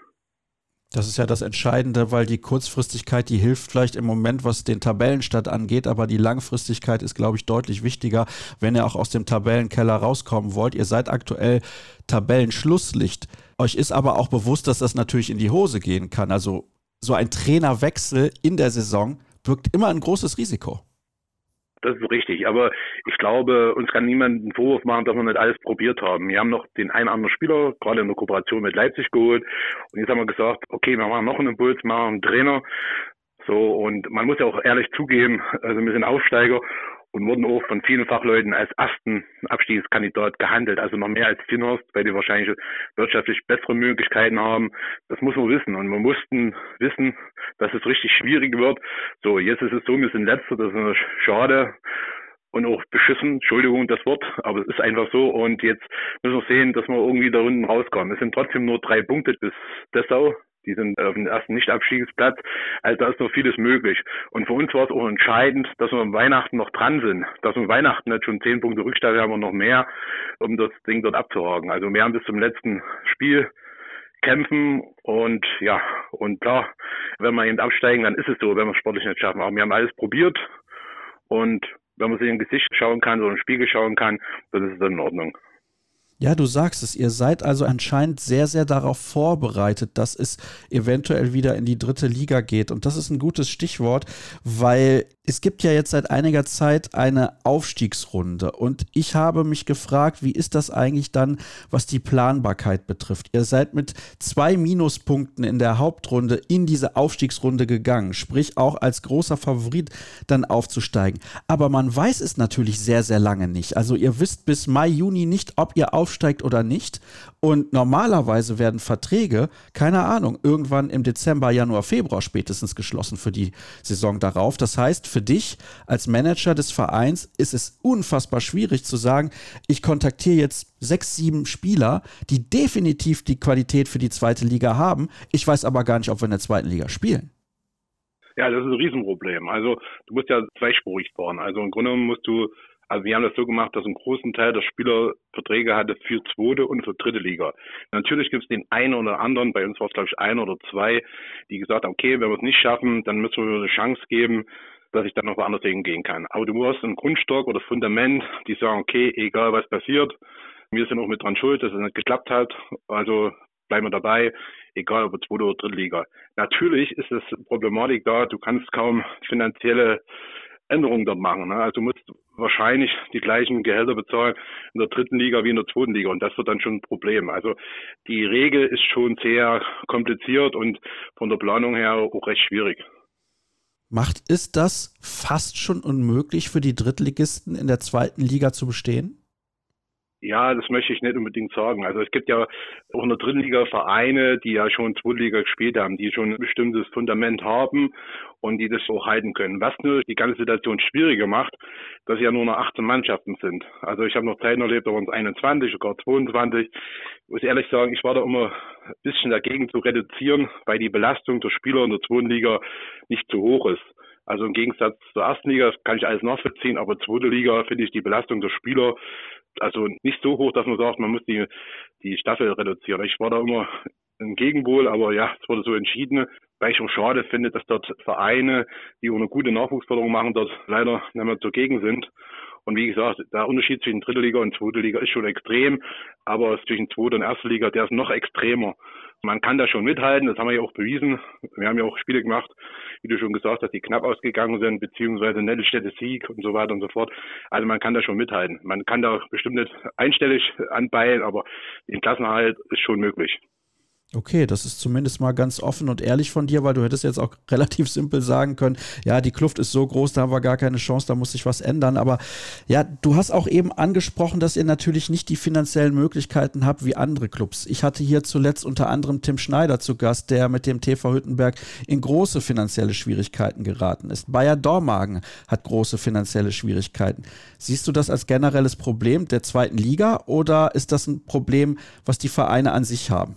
Das ist ja das Entscheidende, weil die Kurzfristigkeit, die hilft vielleicht im Moment, was den Tabellenstand angeht, aber die Langfristigkeit ist, glaube ich, deutlich wichtiger, wenn ihr auch aus dem Tabellenkeller rauskommen wollt. Ihr seid aktuell Tabellenschlusslicht. Euch ist aber auch bewusst, dass das natürlich in die Hose gehen kann. Also so ein Trainerwechsel in der Saison birgt immer ein großes Risiko. Das ist richtig. Aber ich glaube, uns kann niemand einen Vorwurf machen, dass wir nicht alles probiert haben. Wir haben noch den einen oder anderen Spieler, gerade in der Kooperation mit Leipzig geholt. Und jetzt haben wir gesagt, okay, wir machen noch einen Impuls, machen einen Trainer. So, und man muss ja auch ehrlich zugeben, also wir sind Aufsteiger und wurden auch von vielen Fachleuten als ersten Abstiegskandidat gehandelt, also noch mehr als Finnhorst, weil die wahrscheinlich wirtschaftlich bessere Möglichkeiten haben. Das muss man wissen und wir mussten wissen, dass es richtig schwierig wird. So, jetzt ist es so, wir sind letzter, das ist schade und auch beschissen, Entschuldigung das Wort, aber es ist einfach so und jetzt müssen wir sehen, dass wir irgendwie da unten rauskommen. Es sind trotzdem nur drei Punkte bis Dessau, Die sind auf dem ersten Nicht-Abstiegsplatz. Also da ist noch vieles möglich. Und für uns war es auch entscheidend, dass wir am Weihnachten noch dran sind. Dass wir Weihnachten nicht schon zehn Punkte Rückstand haben und noch mehr, um das Ding dort abzuhaken. Also wir haben bis zum letzten Spiel kämpfen und ja, und klar, wenn wir eben absteigen, dann ist es so, wenn wir es sportlich nicht schaffen. Aber wir haben alles probiert und wenn man sich in Gesicht schauen kann oder im Spiegel schauen kann, dann ist es in Ordnung. Ja, du sagst es, ihr seid also anscheinend sehr, sehr darauf vorbereitet, dass es eventuell wieder in die dritte Liga geht. Und das ist ein gutes Stichwort, weil es gibt ja jetzt seit einiger Zeit eine Aufstiegsrunde. Und ich habe mich gefragt, wie ist das eigentlich dann, was die Planbarkeit betrifft? Ihr seid mit zwei Minuspunkten in der Hauptrunde in diese Aufstiegsrunde gegangen, sprich auch als großer Favorit dann aufzusteigen. Aber man weiß es natürlich sehr, sehr lange nicht. Also ihr wisst bis Mai, Juni nicht, ob ihr aufsteigt aufsteigt oder nicht. Und normalerweise werden Verträge, keine Ahnung, irgendwann im Dezember, Januar, Februar spätestens geschlossen für die Saison darauf. Das heißt, für dich als Manager des Vereins ist es unfassbar schwierig zu sagen, ich kontaktiere jetzt sechs, sieben Spieler, die definitiv die Qualität für die zweite Liga haben. Ich weiß aber gar nicht, ob wir in der zweiten Liga spielen. Ja, das ist ein Riesenproblem. Also du musst ja zweispurig fahren. Also im Grunde musst du also wir haben das so gemacht, dass ein großen Teil der Spieler Verträge hatte für zweite und für dritte Liga. Natürlich gibt es den einen oder anderen, bei uns war es glaube ich ein oder zwei, die gesagt haben, okay, wenn wir es nicht schaffen, dann müssen wir eine Chance geben, dass ich dann noch woanders hingehen kann. Aber du musst einen Grundstock oder Fundament, die sagen, okay, egal was passiert, wir sind auch mit dran schuld, dass es nicht geklappt hat. Also bleiben wir dabei, egal ob zweite oder dritte Liga. Natürlich ist es Problematik da, du kannst kaum finanzielle Änderungen dort machen. Ne? Also du musst wahrscheinlich die gleichen Gehälter bezahlen in der dritten Liga wie in der zweiten Liga und das wird dann schon ein Problem. Also die Regel ist schon sehr kompliziert und von der Planung her auch recht schwierig. Macht es das fast schon unmöglich für die Drittligisten in der zweiten Liga zu bestehen? Ja, das möchte ich nicht unbedingt sagen. Also es gibt ja auch in der dritten Liga Vereine, die ja schon Zweitliga gespielt haben, die schon ein bestimmtes Fundament haben und die das auch halten können. Was nur die ganze Situation schwieriger macht, dass ja nur noch 18 Mannschaften sind. Also ich habe noch Zeiten erlebt, da waren es 21, sogar 22. Ich muss ehrlich sagen, ich war da immer ein bisschen dagegen zu reduzieren, weil die Belastung der Spieler in der zweiten nicht zu hoch ist. Also im Gegensatz zur ersten Liga kann ich alles nachvollziehen, aber zweite Liga finde ich die Belastung der Spieler also nicht so hoch, dass man sagt, man muss die, die Staffel reduzieren. Ich war da immer ein Gegenwohl, aber ja, es wurde so entschieden, weil ich auch schade finde, dass dort Vereine, die auch eine gute Nachwuchsförderung machen, dort leider nicht mehr zugegen sind. Und wie gesagt, der Unterschied zwischen dritter Liga und zweiter Liga ist schon extrem, aber zwischen zweiter und erster Liga, der ist noch extremer. Man kann da schon mithalten, das haben wir ja auch bewiesen. Wir haben ja auch Spiele gemacht, wie du schon gesagt hast, die knapp ausgegangen sind, beziehungsweise Nettelstädte Sieg und so weiter und so fort. Also man kann da schon mithalten. Man kann da bestimmt nicht einstellig anbeilen, aber den Klassenhalt ist schon möglich. Okay, das ist zumindest mal ganz offen und ehrlich von dir, weil du hättest jetzt auch <laughs> relativ simpel sagen können, ja, die Kluft ist so groß, da haben wir gar keine Chance, da muss sich was ändern. Aber ja, du hast auch eben angesprochen, dass ihr natürlich nicht die finanziellen Möglichkeiten habt wie andere Clubs. Ich hatte hier zuletzt unter anderem Tim Schneider zu Gast, der mit dem TV Hüttenberg in große finanzielle Schwierigkeiten geraten ist. Bayer Dormagen hat große finanzielle Schwierigkeiten. Siehst du das als generelles Problem der zweiten Liga oder ist das ein Problem, was die Vereine an sich haben?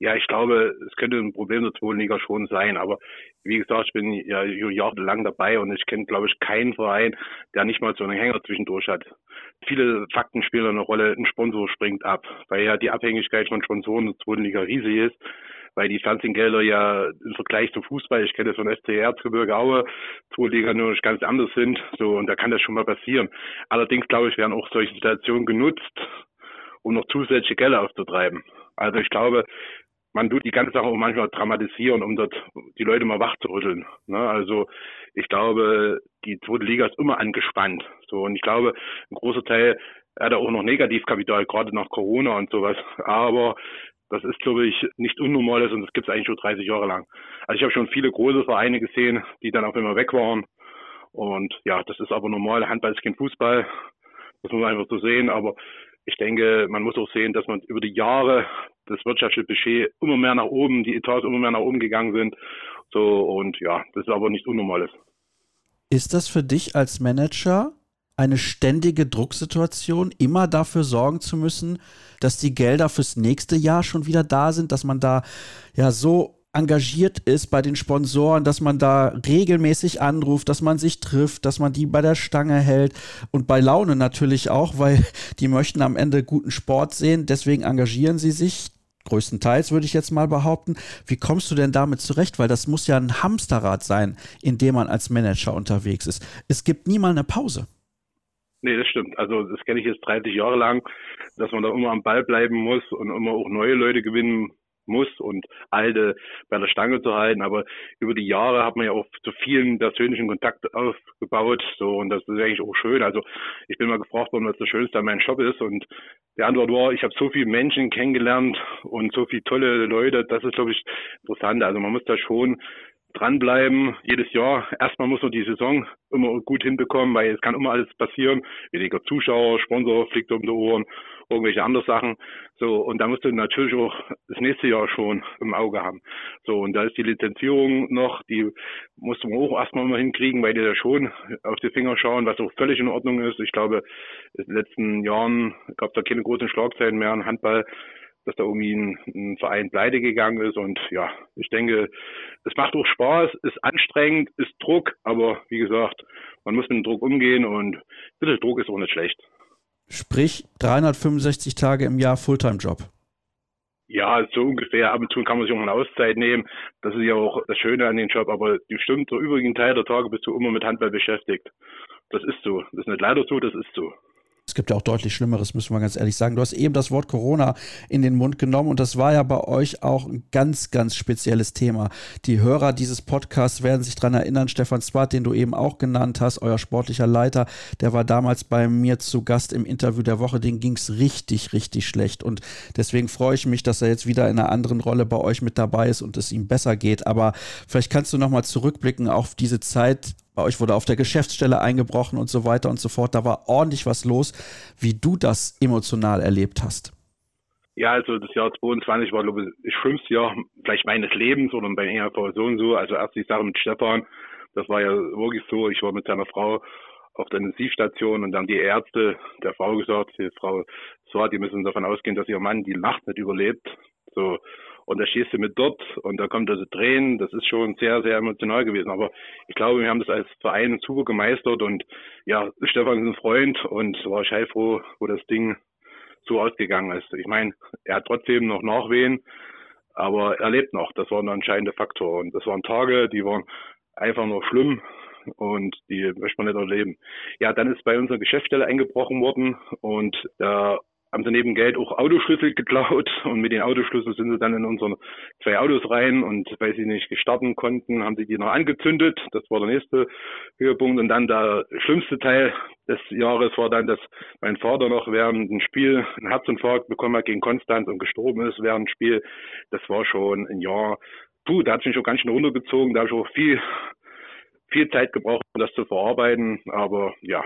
Ja, ich glaube, es könnte ein Problem der zweiten Liga schon sein. Aber wie gesagt, ich bin ja jahrelang dabei und ich kenne, glaube ich, keinen Verein, der nicht mal so einen Hänger zwischendurch hat. Viele Fakten spielen eine Rolle. Ein Sponsor springt ab, weil ja die Abhängigkeit von Sponsoren der zweiten Liga riesig ist weil die Fernsehgelder ja im Vergleich zum Fußball, ich kenne das von SC Erzgebirge Aue, zwei Liga nur nicht ganz anders sind, so, und da kann das schon mal passieren. Allerdings, glaube ich, werden auch solche Situationen genutzt, um noch zusätzliche Gelder aufzutreiben. Also ich glaube, man tut die ganze Sache auch manchmal dramatisieren, um dort die Leute mal wach zu rütteln. Ne? Also ich glaube, die zweite Liga ist immer angespannt. So und ich glaube, ein großer Teil hat auch noch Negativkapital, gerade nach Corona und sowas. Aber das ist, glaube ich, nicht unnormales und das gibt es eigentlich schon 30 Jahre lang. Also ich habe schon viele große Vereine gesehen, die dann auch immer weg waren. Und ja, das ist aber normal. Handball ist kein Fußball. Das muss man einfach so sehen. Aber ich denke, man muss auch sehen, dass man über die Jahre das wirtschaftliche Budget immer mehr nach oben, die Etats immer mehr nach oben gegangen sind. So und ja, das ist aber nicht unnormales. Ist das für dich als Manager eine ständige Drucksituation, immer dafür sorgen zu müssen, dass die Gelder fürs nächste Jahr schon wieder da sind, dass man da ja so engagiert ist bei den Sponsoren, dass man da regelmäßig anruft, dass man sich trifft, dass man die bei der Stange hält und bei Laune natürlich auch, weil <laughs> die möchten am Ende guten Sport sehen, deswegen engagieren sie sich. Größtenteils würde ich jetzt mal behaupten. Wie kommst du denn damit zurecht? Weil das muss ja ein Hamsterrad sein, in dem man als Manager unterwegs ist. Es gibt nie mal eine Pause. Nee, das stimmt. Also das kenne ich jetzt 30 Jahre lang, dass man da immer am Ball bleiben muss und immer auch neue Leute gewinnen muss und alte bei der Stange zu halten. Aber über die Jahre hat man ja auch zu vielen persönlichen Kontakt aufgebaut. So, und das ist eigentlich auch schön. Also ich bin mal gefragt worden, was das Schönste an meinem Job ist. Und die Antwort war, ich habe so viele Menschen kennengelernt und so viele tolle Leute. Das ist, glaube ich, interessant. Also man muss da schon dranbleiben, jedes Jahr. Erstmal muss man die Saison immer gut hinbekommen, weil es kann immer alles passieren. Weniger Zuschauer, Sponsor fliegt um die Ohren, irgendwelche andere Sachen. So, und da musst du natürlich auch das nächste Jahr schon im Auge haben. So, und da ist die Lizenzierung noch, die musst du auch erstmal immer hinkriegen, weil die da schon auf die Finger schauen, was auch völlig in Ordnung ist. Ich glaube, in den letzten Jahren gab es da keine großen Schlagzeilen mehr im Handball dass da irgendwie ein, ein, Verein pleite gegangen ist. Und ja, ich denke, es macht auch Spaß, ist anstrengend, ist Druck, aber wie gesagt, man muss mit dem Druck umgehen und ein bisschen Druck ist auch nicht schlecht. Sprich 365 Tage im Jahr Fulltime-Job. Ja, so ungefähr. Ab und zu kann man sich auch eine Auszeit nehmen. Das ist ja auch das Schöne an dem Job. Aber bestimmt der übrigen Teil der Tage bist du immer mit Handball beschäftigt. Das ist so. Das ist nicht leider so, das ist so. Es gibt ja auch deutlich Schlimmeres, müssen wir ganz ehrlich sagen. Du hast eben das Wort Corona in den Mund genommen und das war ja bei euch auch ein ganz, ganz spezielles Thema. Die Hörer dieses Podcasts werden sich daran erinnern, Stefan Zwart, den du eben auch genannt hast, euer sportlicher Leiter, der war damals bei mir zu Gast im Interview der Woche, den ging es richtig, richtig schlecht. Und deswegen freue ich mich, dass er jetzt wieder in einer anderen Rolle bei euch mit dabei ist und es ihm besser geht. Aber vielleicht kannst du nochmal zurückblicken auf diese Zeit, bei euch wurde auf der Geschäftsstelle eingebrochen und so weiter und so fort. Da war ordentlich was los, wie du das emotional erlebt hast. Ja, also das Jahr 22 war, glaube ich, das schlimmste Jahr vielleicht meines Lebens oder beim EHV so und so. Also erst die Sache mit Stefan, das war ja wirklich so, ich war mit seiner Frau auf der Intensivstation und dann die Ärzte der Frau gesagt, die Frau so, die müssen davon ausgehen, dass ihr Mann die Nacht nicht überlebt. So, und da stehst du mit dort und da kommt also Tränen. Das ist schon sehr, sehr emotional gewesen. Aber ich glaube, wir haben das als Verein super gemeistert und ja, Stefan ist ein Freund und war ich heilfroh, wo das Ding so ausgegangen ist. Ich meine, er hat trotzdem noch Nachwehen, aber er lebt noch. Das war ein entscheidender Faktor. Und das waren Tage, die waren einfach nur schlimm und die möchte man nicht erleben. Ja, dann ist bei unserer Geschäftsstelle eingebrochen worden und da haben sie neben Geld auch Autoschlüssel geklaut und mit den Autoschlüsseln sind sie dann in unsere zwei Autos rein und weil sie nicht gestarten konnten, haben sie die noch angezündet. Das war der nächste Höhepunkt und dann der schlimmste Teil des Jahres war dann, dass mein Vater noch während dem Spiel einen Herzinfarkt bekommen hat gegen Konstanz und gestorben ist während dem Spiel. Das war schon ein Jahr. Puh, da hat es mich auch ganz schön runtergezogen. Da habe ich auch viel, viel Zeit gebraucht, um das zu verarbeiten. Aber ja,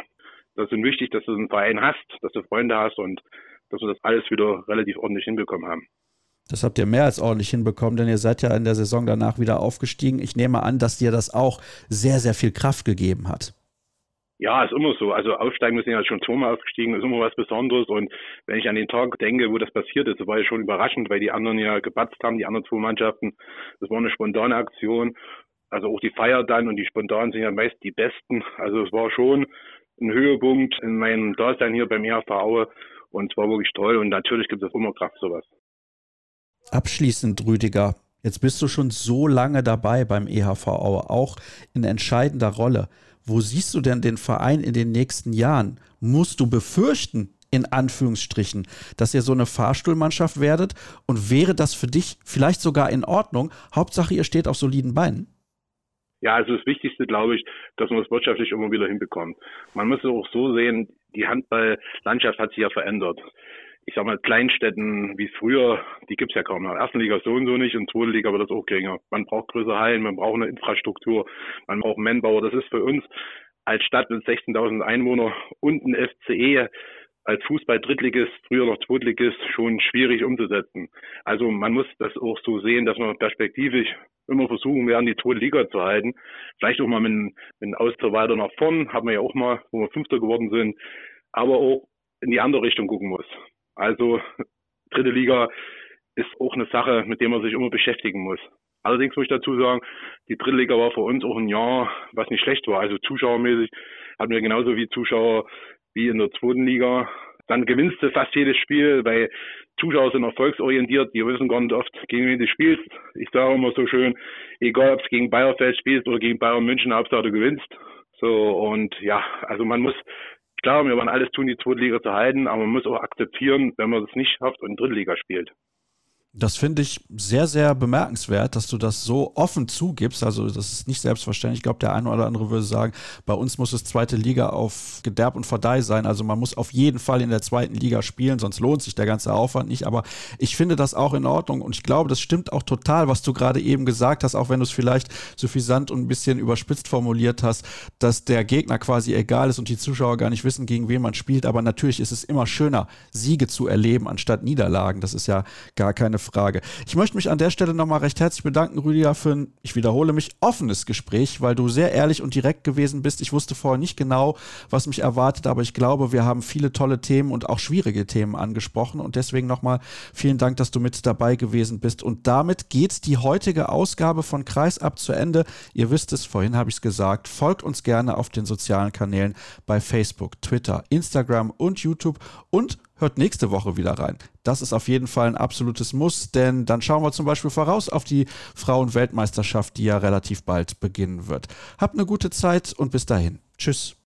das ist wichtig, dass du einen Verein hast, dass du Freunde hast und dass wir das alles wieder relativ ordentlich hinbekommen haben. Das habt ihr mehr als ordentlich hinbekommen, denn ihr seid ja in der Saison danach wieder aufgestiegen. Ich nehme an, dass dir das auch sehr, sehr viel Kraft gegeben hat. Ja, ist immer so. Also aufsteigen, wir sind ja schon zweimal aufgestiegen, ist immer was Besonderes. Und wenn ich an den Tag denke, wo das passiert ist, war ja schon überraschend, weil die anderen ja gebatzt haben, die anderen zwei Mannschaften. Das war eine spontane Aktion. Also auch die Feier dann und die spontanen sind ja meist die besten. Also es war schon ein Höhepunkt in meinem Dasein hier beim EHV Aue. Und es war wirklich toll und natürlich gibt es immer Kraft sowas. Abschließend, Rüdiger, jetzt bist du schon so lange dabei beim EHV Aue, auch in entscheidender Rolle. Wo siehst du denn den Verein in den nächsten Jahren? Musst du befürchten, in Anführungsstrichen, dass ihr so eine Fahrstuhlmannschaft werdet? Und wäre das für dich vielleicht sogar in Ordnung? Hauptsache, ihr steht auf soliden Beinen. Ja, also das Wichtigste, glaube ich, dass man es wirtschaftlich immer wieder hinbekommt. Man muss es auch so sehen, die Handballlandschaft hat sich ja verändert. Ich sag mal, Kleinstädten wie früher, die gibt's ja kaum noch. Ersten Liga so und so nicht und zweite Liga wird das auch geringer. Man braucht größere Hallen, man braucht eine Infrastruktur, man braucht Manpower. Das ist für uns als Stadt mit 16.000 Einwohnern und ein FCE als Fußball-Drittligist, früher noch Zweitligist, schon schwierig umzusetzen. Also man muss das auch so sehen, dass man perspektivisch immer versuchen werden, die zweite Liga zu halten. Vielleicht auch mal mit, einem Austritt weiter nach vorn, haben wir ja auch mal, wo wir Fünfter geworden sind, aber auch in die andere Richtung gucken muss. Also dritte Liga ist auch eine Sache, mit der man sich immer beschäftigen muss. Allerdings muss ich dazu sagen, die dritte Liga war für uns auch ein Jahr, was nicht schlecht war. Also zuschauermäßig hatten wir genauso wie Zuschauer wie in der zweiten Liga. Dann gewinnst du fast jedes Spiel, weil Zuschauer sind erfolgsorientiert, die wissen gar nicht oft, gegen wen du spielst. Ich sage immer so schön, egal ob es gegen Bayerfeld spielst oder gegen Bayern München, Hauptsache du gewinnst. So, und ja, also man muss, klar, wir wollen alles tun, die zweite Liga zu halten, aber man muss auch akzeptieren, wenn man das nicht schafft und Drittliga spielt. Das finde ich sehr, sehr bemerkenswert, dass du das so offen zugibst. Also, das ist nicht selbstverständlich. Ich glaube, der eine oder andere würde sagen, bei uns muss es zweite Liga auf Gederb und Verdei sein. Also, man muss auf jeden Fall in der zweiten Liga spielen, sonst lohnt sich der ganze Aufwand nicht. Aber ich finde das auch in Ordnung und ich glaube, das stimmt auch total, was du gerade eben gesagt hast, auch wenn du es vielleicht suffisant und ein bisschen überspitzt formuliert hast, dass der Gegner quasi egal ist und die Zuschauer gar nicht wissen, gegen wen man spielt. Aber natürlich ist es immer schöner, Siege zu erleben anstatt Niederlagen. Das ist ja gar keine keine Frage. Ich möchte mich an der Stelle nochmal recht herzlich bedanken, Rüdiger, für ein, ich wiederhole mich, offenes Gespräch, weil du sehr ehrlich und direkt gewesen bist. Ich wusste vorher nicht genau, was mich erwartet, aber ich glaube, wir haben viele tolle Themen und auch schwierige Themen angesprochen und deswegen nochmal vielen Dank, dass du mit dabei gewesen bist. Und damit geht die heutige Ausgabe von Kreisab zu Ende. Ihr wisst es, vorhin habe ich es gesagt, folgt uns gerne auf den sozialen Kanälen bei Facebook, Twitter, Instagram und YouTube und hört nächste Woche wieder rein. Das ist auf jeden Fall ein absolutes Muss, denn dann schauen wir zum Beispiel voraus auf die Frauen-Weltmeisterschaft, die ja relativ bald beginnen wird. Habt eine gute Zeit und bis dahin. Tschüss.